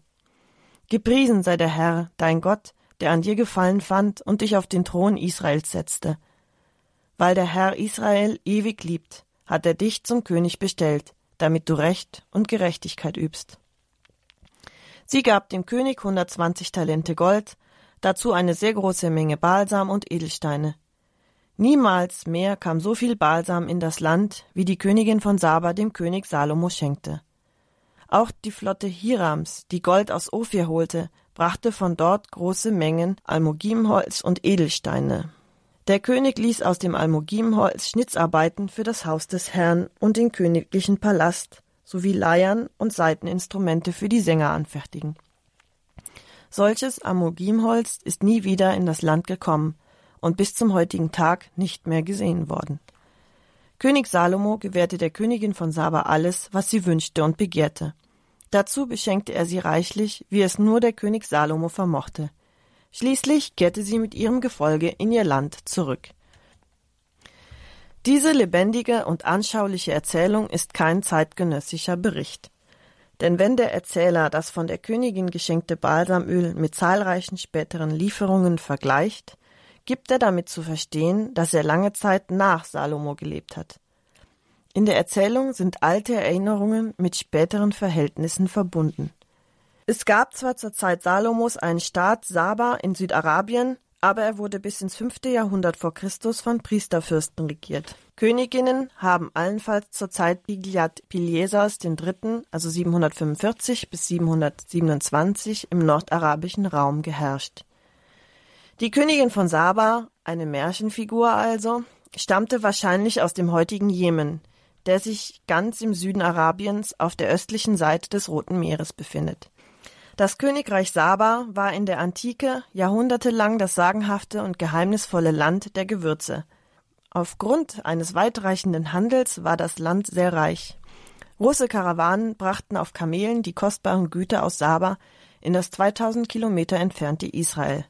Gepriesen sei der Herr, dein Gott, der an dir Gefallen fand und dich auf den Thron Israels setzte. Weil der Herr Israel ewig liebt, hat er dich zum König bestellt, damit du Recht und Gerechtigkeit übst. Sie gab dem König 120 Talente Gold, dazu eine sehr große Menge Balsam und Edelsteine. Niemals mehr kam so viel Balsam in das Land, wie die Königin von Saba dem König Salomo schenkte. Auch die Flotte Hirams, die Gold aus Ophir holte, brachte von dort große Mengen Almogimholz und Edelsteine. Der König ließ aus dem Almogimholz Schnitzarbeiten für das Haus des Herrn und den königlichen Palast sowie Leiern und Saiteninstrumente für die Sänger anfertigen. Solches Almogimholz ist nie wieder in das Land gekommen, und bis zum heutigen Tag nicht mehr gesehen worden. König Salomo gewährte der Königin von Saba alles, was sie wünschte und begehrte. Dazu beschenkte er sie reichlich, wie es nur der König Salomo vermochte. Schließlich kehrte sie mit ihrem Gefolge in ihr Land zurück. Diese lebendige und anschauliche Erzählung ist kein zeitgenössischer Bericht. Denn wenn der Erzähler das von der Königin geschenkte Balsamöl mit zahlreichen späteren Lieferungen vergleicht, gibt er damit zu verstehen, dass er lange Zeit nach Salomo gelebt hat. In der Erzählung sind alte Erinnerungen mit späteren Verhältnissen verbunden. Es gab zwar zur Zeit Salomos einen Staat Saba in Südarabien, aber er wurde bis ins fünfte Jahrhundert vor Christus von Priesterfürsten regiert. Königinnen haben allenfalls zur Zeit Bigliat Pilyesas III., also 745 bis 727, im nordarabischen Raum geherrscht. Die Königin von Saba, eine Märchenfigur also, stammte wahrscheinlich aus dem heutigen Jemen, der sich ganz im Süden Arabiens auf der östlichen Seite des Roten Meeres befindet. Das Königreich Saba war in der Antike jahrhundertelang das sagenhafte und geheimnisvolle Land der Gewürze. Aufgrund eines weitreichenden Handels war das Land sehr reich. Große Karawanen brachten auf Kamelen die kostbaren Güter aus Saba in das 2000 Kilometer entfernte Israel.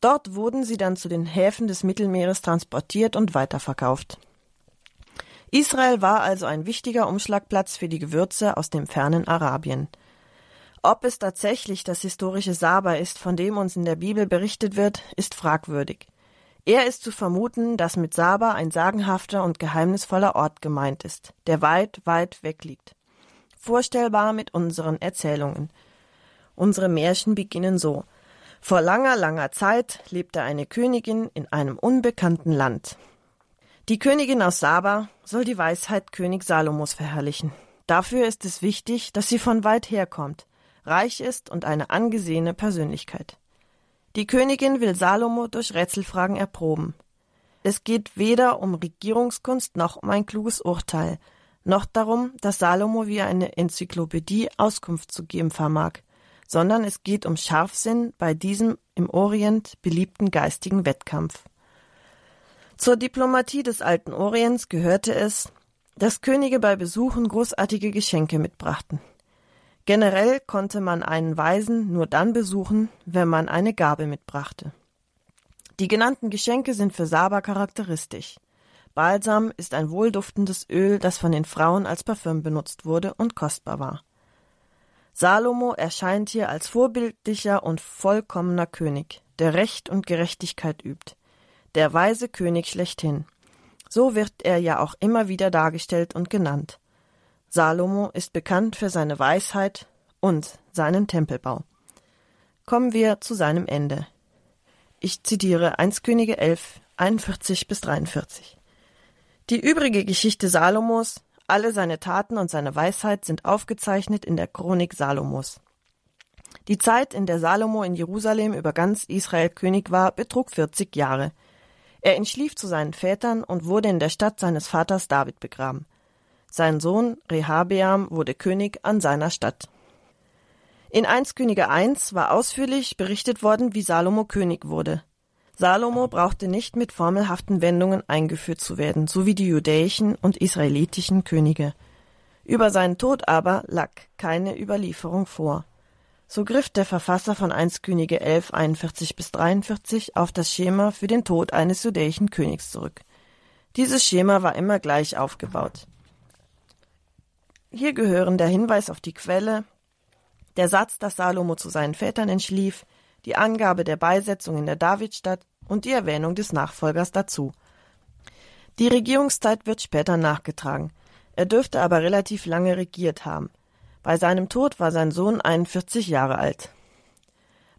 Dort wurden sie dann zu den Häfen des Mittelmeeres transportiert und weiterverkauft. Israel war also ein wichtiger Umschlagplatz für die Gewürze aus dem fernen Arabien. Ob es tatsächlich das historische Saba ist, von dem uns in der Bibel berichtet wird, ist fragwürdig. Eher ist zu vermuten, dass mit Saba ein sagenhafter und geheimnisvoller Ort gemeint ist, der weit, weit weg liegt. Vorstellbar mit unseren Erzählungen. Unsere Märchen beginnen so. Vor langer, langer Zeit lebte eine Königin in einem unbekannten Land. Die Königin aus Saba soll die Weisheit König Salomos verherrlichen. Dafür ist es wichtig, dass sie von weit her kommt, reich ist und eine angesehene Persönlichkeit. Die Königin will Salomo durch Rätselfragen erproben. Es geht weder um Regierungskunst noch um ein kluges Urteil, noch darum, dass Salomo wie eine Enzyklopädie Auskunft zu geben vermag, sondern es geht um Scharfsinn bei diesem im Orient beliebten geistigen Wettkampf. Zur Diplomatie des alten Orients gehörte es, dass Könige bei Besuchen großartige Geschenke mitbrachten. Generell konnte man einen Weisen nur dann besuchen, wenn man eine Gabe mitbrachte. Die genannten Geschenke sind für Saba charakteristisch. Balsam ist ein wohlduftendes Öl, das von den Frauen als Parfüm benutzt wurde und kostbar war. Salomo erscheint hier als vorbildlicher und vollkommener König, der Recht und Gerechtigkeit übt, der weise König schlechthin. So wird er ja auch immer wieder dargestellt und genannt. Salomo ist bekannt für seine Weisheit und seinen Tempelbau. Kommen wir zu seinem Ende. Ich zitiere 1 Könige 11, 41 bis 43. Die übrige Geschichte Salomos, alle seine Taten und seine Weisheit sind aufgezeichnet in der Chronik Salomos. Die Zeit, in der Salomo in Jerusalem über ganz Israel König war, betrug 40 Jahre. Er entschlief zu seinen Vätern und wurde in der Stadt seines Vaters David begraben. Sein Sohn Rehabeam wurde König an seiner Stadt. In 1 Könige 1 war ausführlich berichtet worden, wie Salomo König wurde. Salomo brauchte nicht mit formelhaften Wendungen eingeführt zu werden, so wie die judäischen und israelitischen Könige. Über seinen Tod aber lag keine Überlieferung vor. So griff der Verfasser von 1 Könige 11, 41 bis 43 auf das Schema für den Tod eines judäischen Königs zurück. Dieses Schema war immer gleich aufgebaut. Hier gehören der Hinweis auf die Quelle, der Satz, dass Salomo zu seinen Vätern entschlief, die Angabe der Beisetzung in der Davidstadt und die Erwähnung des Nachfolgers dazu. Die Regierungszeit wird später nachgetragen. Er dürfte aber relativ lange regiert haben. Bei seinem Tod war sein Sohn 41 Jahre alt.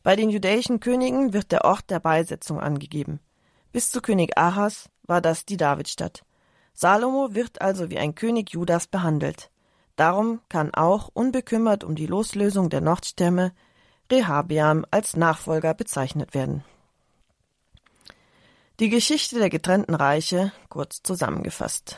Bei den jüdischen Königen wird der Ort der Beisetzung angegeben. Bis zu König Ahas war das die Davidstadt. Salomo wird also wie ein König Judas behandelt. Darum kann auch, unbekümmert um die Loslösung der Nordstämme, Rehabeam als Nachfolger bezeichnet werden. Die Geschichte der getrennten Reiche kurz zusammengefasst.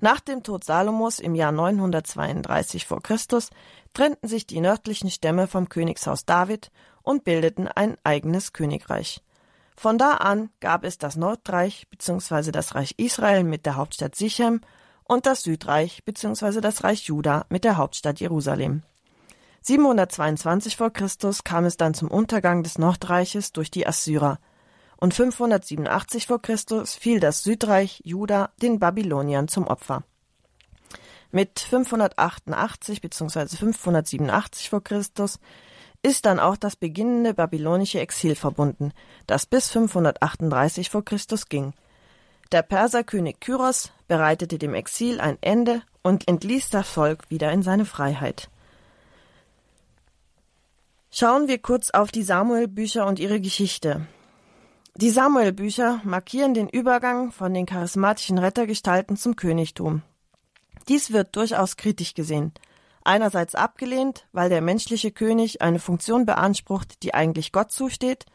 Nach dem Tod Salomos im Jahr 932 vor Christus trennten sich die nördlichen Stämme vom Königshaus David und bildeten ein eigenes Königreich. Von da an gab es das Nordreich bzw. das Reich Israel mit der Hauptstadt Sichem und das Südreich bzw. das Reich Juda mit der Hauptstadt Jerusalem. 722 vor Christus kam es dann zum Untergang des Nordreiches durch die Assyrer und 587 vor Christus fiel das Südreich Juda den Babyloniern zum Opfer. Mit 588 bzw. 587 vor Christus ist dann auch das beginnende babylonische Exil verbunden, das bis 538 vor Christus ging. Der Perserkönig Kyros bereitete dem Exil ein Ende und entließ das Volk wieder in seine Freiheit. Schauen wir kurz auf die Samuel-Bücher und ihre Geschichte. Die Samuel-Bücher markieren den Übergang von den charismatischen Rettergestalten zum Königtum. Dies wird durchaus kritisch gesehen. Einerseits abgelehnt, weil der menschliche König eine Funktion beansprucht, die eigentlich Gott zusteht,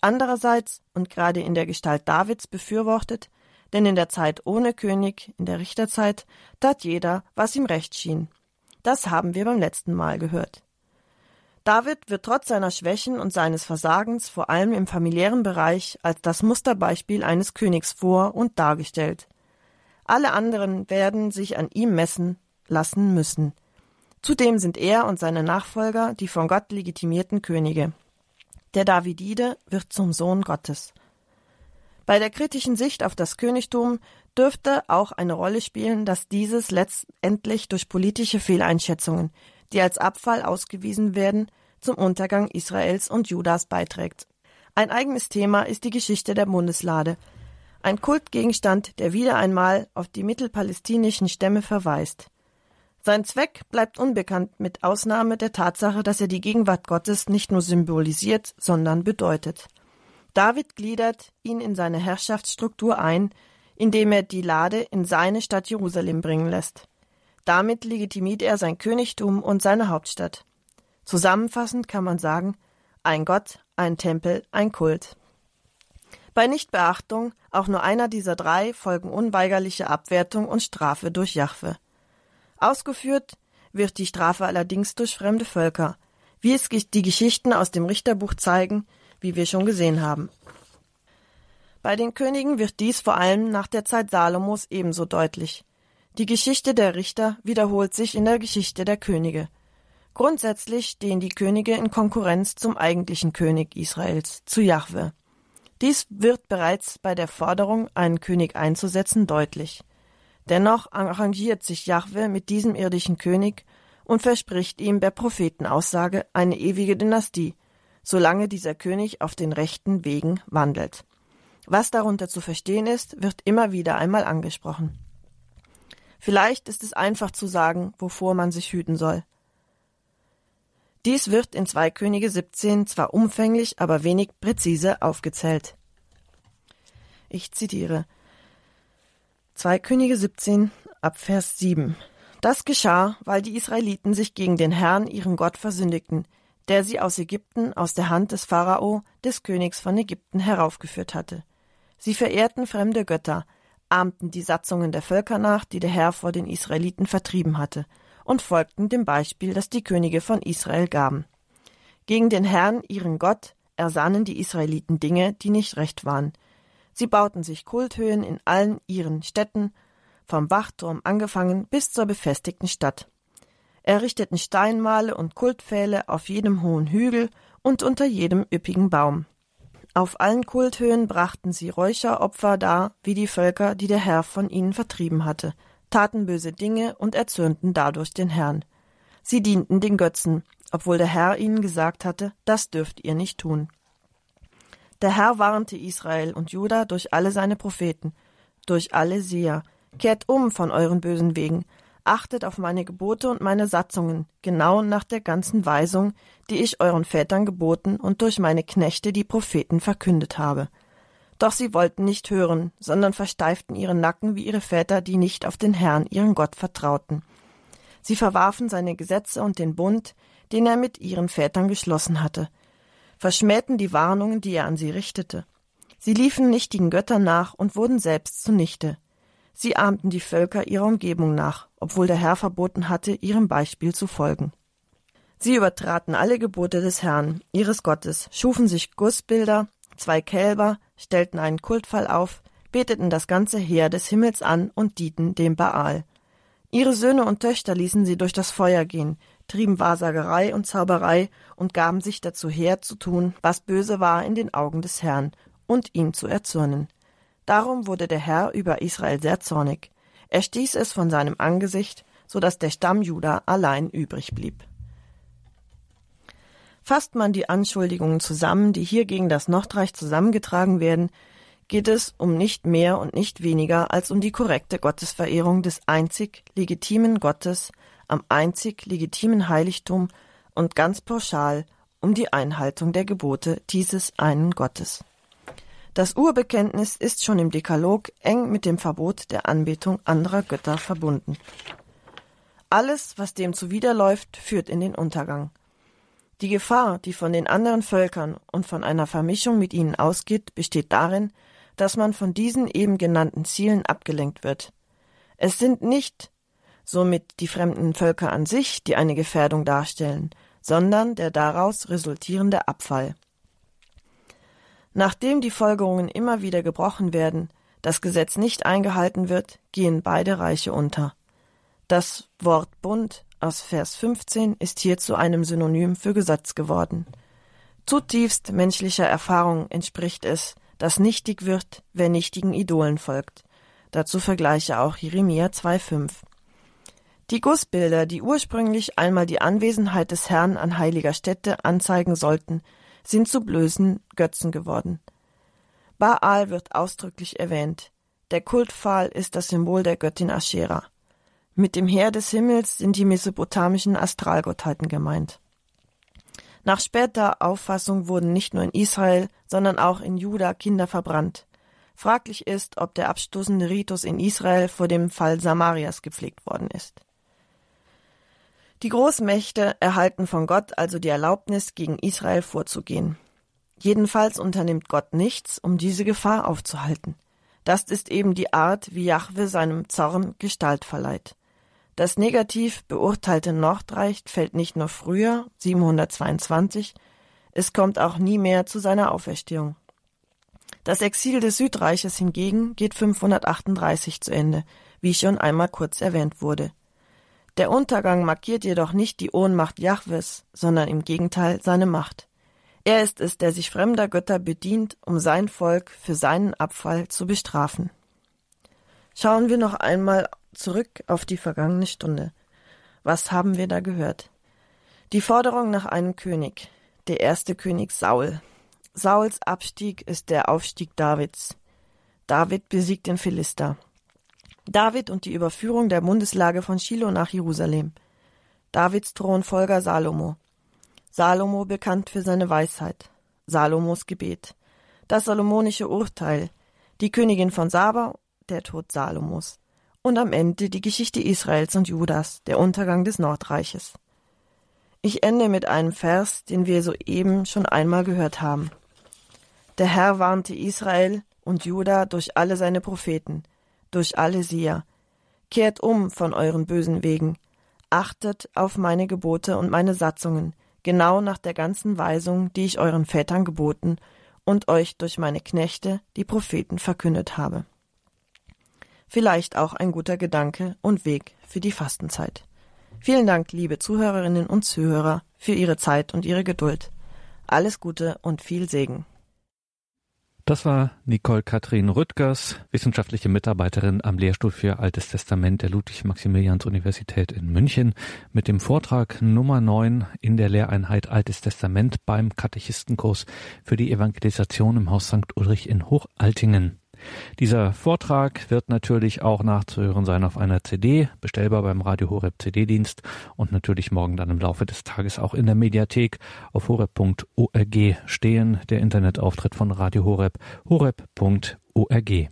andererseits und gerade in der Gestalt Davids befürwortet, denn in der Zeit ohne König, in der Richterzeit, tat jeder, was ihm recht schien. Das haben wir beim letzten Mal gehört. David wird trotz seiner Schwächen und seines Versagens vor allem im familiären Bereich als das Musterbeispiel eines Königs vor und dargestellt. Alle anderen werden sich an ihm messen lassen müssen. Zudem sind er und seine Nachfolger die von Gott legitimierten Könige. Der Davidide wird zum Sohn Gottes. Bei der kritischen Sicht auf das Königtum dürfte auch eine Rolle spielen, dass dieses letztendlich durch politische Fehleinschätzungen, die als Abfall ausgewiesen werden, zum Untergang Israels und Judas beiträgt. Ein eigenes Thema ist die Geschichte der Bundeslade, ein Kultgegenstand, der wieder einmal auf die mittelpalästinischen Stämme verweist. Sein Zweck bleibt unbekannt mit Ausnahme der Tatsache, dass er die Gegenwart Gottes nicht nur symbolisiert, sondern bedeutet. David gliedert ihn in seine Herrschaftsstruktur ein, indem er die Lade in seine Stadt Jerusalem bringen lässt. Damit legitimiert er sein Königtum und seine Hauptstadt. Zusammenfassend kann man sagen, ein Gott, ein Tempel, ein Kult. Bei Nichtbeachtung auch nur einer dieser drei folgen unweigerliche Abwertung und Strafe durch Jahwe. Ausgeführt wird die Strafe allerdings durch fremde Völker, wie es die Geschichten aus dem Richterbuch zeigen, wie wir schon gesehen haben. Bei den Königen wird dies vor allem nach der Zeit Salomos ebenso deutlich. Die Geschichte der Richter wiederholt sich in der Geschichte der Könige. Grundsätzlich stehen die Könige in Konkurrenz zum eigentlichen König Israels, zu Jahwe. Dies wird bereits bei der Forderung, einen König einzusetzen, deutlich. Dennoch arrangiert sich Jahwe mit diesem irdischen König und verspricht ihm per Prophetenaussage eine ewige Dynastie, solange dieser König auf den rechten Wegen wandelt. Was darunter zu verstehen ist, wird immer wieder einmal angesprochen. Vielleicht ist es einfach zu sagen, wovor man sich hüten soll. Dies wird in 2 Könige 17 zwar umfänglich, aber wenig präzise aufgezählt. Ich zitiere 2 Könige 17 ab Vers 7. Das geschah, weil die Israeliten sich gegen den Herrn, ihren Gott, versündigten, der sie aus Ägypten, aus der Hand des Pharao, des Königs von Ägypten, heraufgeführt hatte. Sie verehrten fremde Götter, ahmten die Satzungen der Völker nach, die der Herr vor den Israeliten vertrieben hatte, und folgten dem Beispiel, das die Könige von Israel gaben. Gegen den Herrn, ihren Gott, ersannen die Israeliten Dinge, die nicht recht waren. Sie bauten sich Kulthöhen in allen ihren Städten, vom Wachturm angefangen bis zur befestigten Stadt. Errichteten Steinmale und Kultpfähle auf jedem hohen Hügel und unter jedem üppigen Baum. Auf allen Kulthöhen brachten sie Räucheropfer dar, wie die Völker, die der Herr von ihnen vertrieben hatte – taten böse Dinge und erzürnten dadurch den Herrn. Sie dienten den Götzen, obwohl der Herr ihnen gesagt hatte, das dürft ihr nicht tun. Der Herr warnte Israel und Juda durch alle seine Propheten, durch alle Seher, kehrt um von euren bösen Wegen, achtet auf meine Gebote und meine Satzungen, genau nach der ganzen Weisung, die ich euren Vätern geboten und durch meine Knechte die Propheten verkündet habe. Doch sie wollten nicht hören, sondern versteiften ihren Nacken wie ihre Väter, die nicht auf den Herrn, ihren Gott, vertrauten. Sie verwarfen seine Gesetze und den Bund, den er mit ihren Vätern geschlossen hatte, verschmähten die Warnungen, die er an sie richtete. Sie liefen nichtigen Göttern nach und wurden selbst zunichte. Sie ahmten die Völker ihrer Umgebung nach, obwohl der Herr verboten hatte, ihrem Beispiel zu folgen. Sie übertraten alle Gebote des Herrn, ihres Gottes, schufen sich Gussbilder, zwei Kälber, stellten einen Kultfall auf, beteten das ganze Heer des Himmels an und dienten dem Baal. Ihre Söhne und Töchter ließen sie durch das Feuer gehen, trieben Wahrsagerei und Zauberei und gaben sich dazu her, zu tun, was böse war in den Augen des Herrn, und ihn zu erzürnen. Darum wurde der Herr über Israel sehr zornig. Er stieß es von seinem Angesicht, so dass der Stamm Juda allein übrig blieb. Fasst man die Anschuldigungen zusammen, die hier gegen das Nordreich zusammengetragen werden, geht es um nicht mehr und nicht weniger als um die korrekte Gottesverehrung des einzig legitimen Gottes am einzig legitimen Heiligtum und ganz pauschal um die Einhaltung der Gebote dieses einen Gottes. Das Urbekenntnis ist schon im Dekalog eng mit dem Verbot der Anbetung anderer Götter verbunden. Alles, was dem zuwiderläuft, führt in den Untergang. Die Gefahr, die von den anderen Völkern und von einer Vermischung mit ihnen ausgeht, besteht darin, dass man von diesen eben genannten Zielen abgelenkt wird. Es sind nicht somit die fremden Völker an sich, die eine Gefährdung darstellen, sondern der daraus resultierende Abfall. Nachdem die Folgerungen immer wieder gebrochen werden, das Gesetz nicht eingehalten wird, gehen beide Reiche unter. Das Wort Bund aus Vers 15 ist hier zu einem Synonym für Gesetz geworden. Zutiefst menschlicher Erfahrung entspricht es, dass nichtig wird, wer nichtigen Idolen folgt. Dazu vergleiche auch Jeremia 2,5. Die Gussbilder, die ursprünglich einmal die Anwesenheit des Herrn an heiliger Stätte anzeigen sollten, sind zu blößen Götzen geworden. Baal wird ausdrücklich erwähnt. Der Kultpfahl ist das Symbol der Göttin Aschera. Mit dem Heer des Himmels sind die mesopotamischen Astralgottheiten gemeint. Nach später Auffassung wurden nicht nur in Israel, sondern auch in Juda Kinder verbrannt. Fraglich ist, ob der abstoßende Ritus in Israel vor dem Fall Samarias gepflegt worden ist. Die Großmächte erhalten von Gott also die Erlaubnis, gegen Israel vorzugehen. Jedenfalls unternimmt Gott nichts, um diese Gefahr aufzuhalten. Das ist eben die Art, wie Jahwe seinem Zorn Gestalt verleiht. Das negativ beurteilte Nordreich fällt nicht nur früher, 722, es kommt auch nie mehr zu seiner Auferstehung. Das Exil des Südreiches hingegen geht 538 zu Ende, wie schon einmal kurz erwähnt wurde. Der Untergang markiert jedoch nicht die Ohnmacht Jahwes, sondern im Gegenteil seine Macht. Er ist es, der sich fremder Götter bedient, um sein Volk für seinen Abfall zu bestrafen. Schauen wir noch einmal zurück auf die vergangene Stunde. Was haben wir da gehört? Die Forderung nach einem König, der erste König Saul, Sauls Abstieg ist der Aufstieg Davids. David besiegt den Philister. David und die Überführung der Bundeslage von Shiloh nach Jerusalem. Davids Thronfolger Salomo. Salomo bekannt für seine Weisheit. Salomos Gebet. Das salomonische Urteil. Die Königin von Saba, der Tod Salomos. Und am Ende die Geschichte Israels und Judas, der Untergang des Nordreiches. Ich ende mit einem Vers, den wir soeben schon einmal gehört haben. Der Herr warnte Israel und Juda durch alle seine Propheten, durch alle Seher. Kehrt um von euren bösen Wegen, achtet auf meine Gebote und meine Satzungen, genau nach der ganzen Weisung, die ich euren Vätern geboten und euch durch meine Knechte, die Propheten, verkündet habe. Vielleicht auch ein guter Gedanke und Weg für die Fastenzeit. Vielen Dank, liebe Zuhörerinnen und Zuhörer, für Ihre Zeit und Ihre Geduld. Alles Gute und viel Segen. Das war Nicole Kathrin Rüttgers, wissenschaftliche Mitarbeiterin am Lehrstuhl für Altes Testament der Ludwig-Maximilians-Universität in München mit dem Vortrag Nummer 9 in der Lehreinheit Altes Testament beim Katechistenkurs für die Evangelisation im Haus St. Ulrich in Hochaltingen. Dieser Vortrag wird natürlich auch nachzuhören sein auf einer CD, bestellbar beim Radio Horeb CD-Dienst und natürlich morgen dann im Laufe des Tages auch in der Mediathek auf horeb.org stehen, der Internetauftritt von Radio Horeb, horeb.org.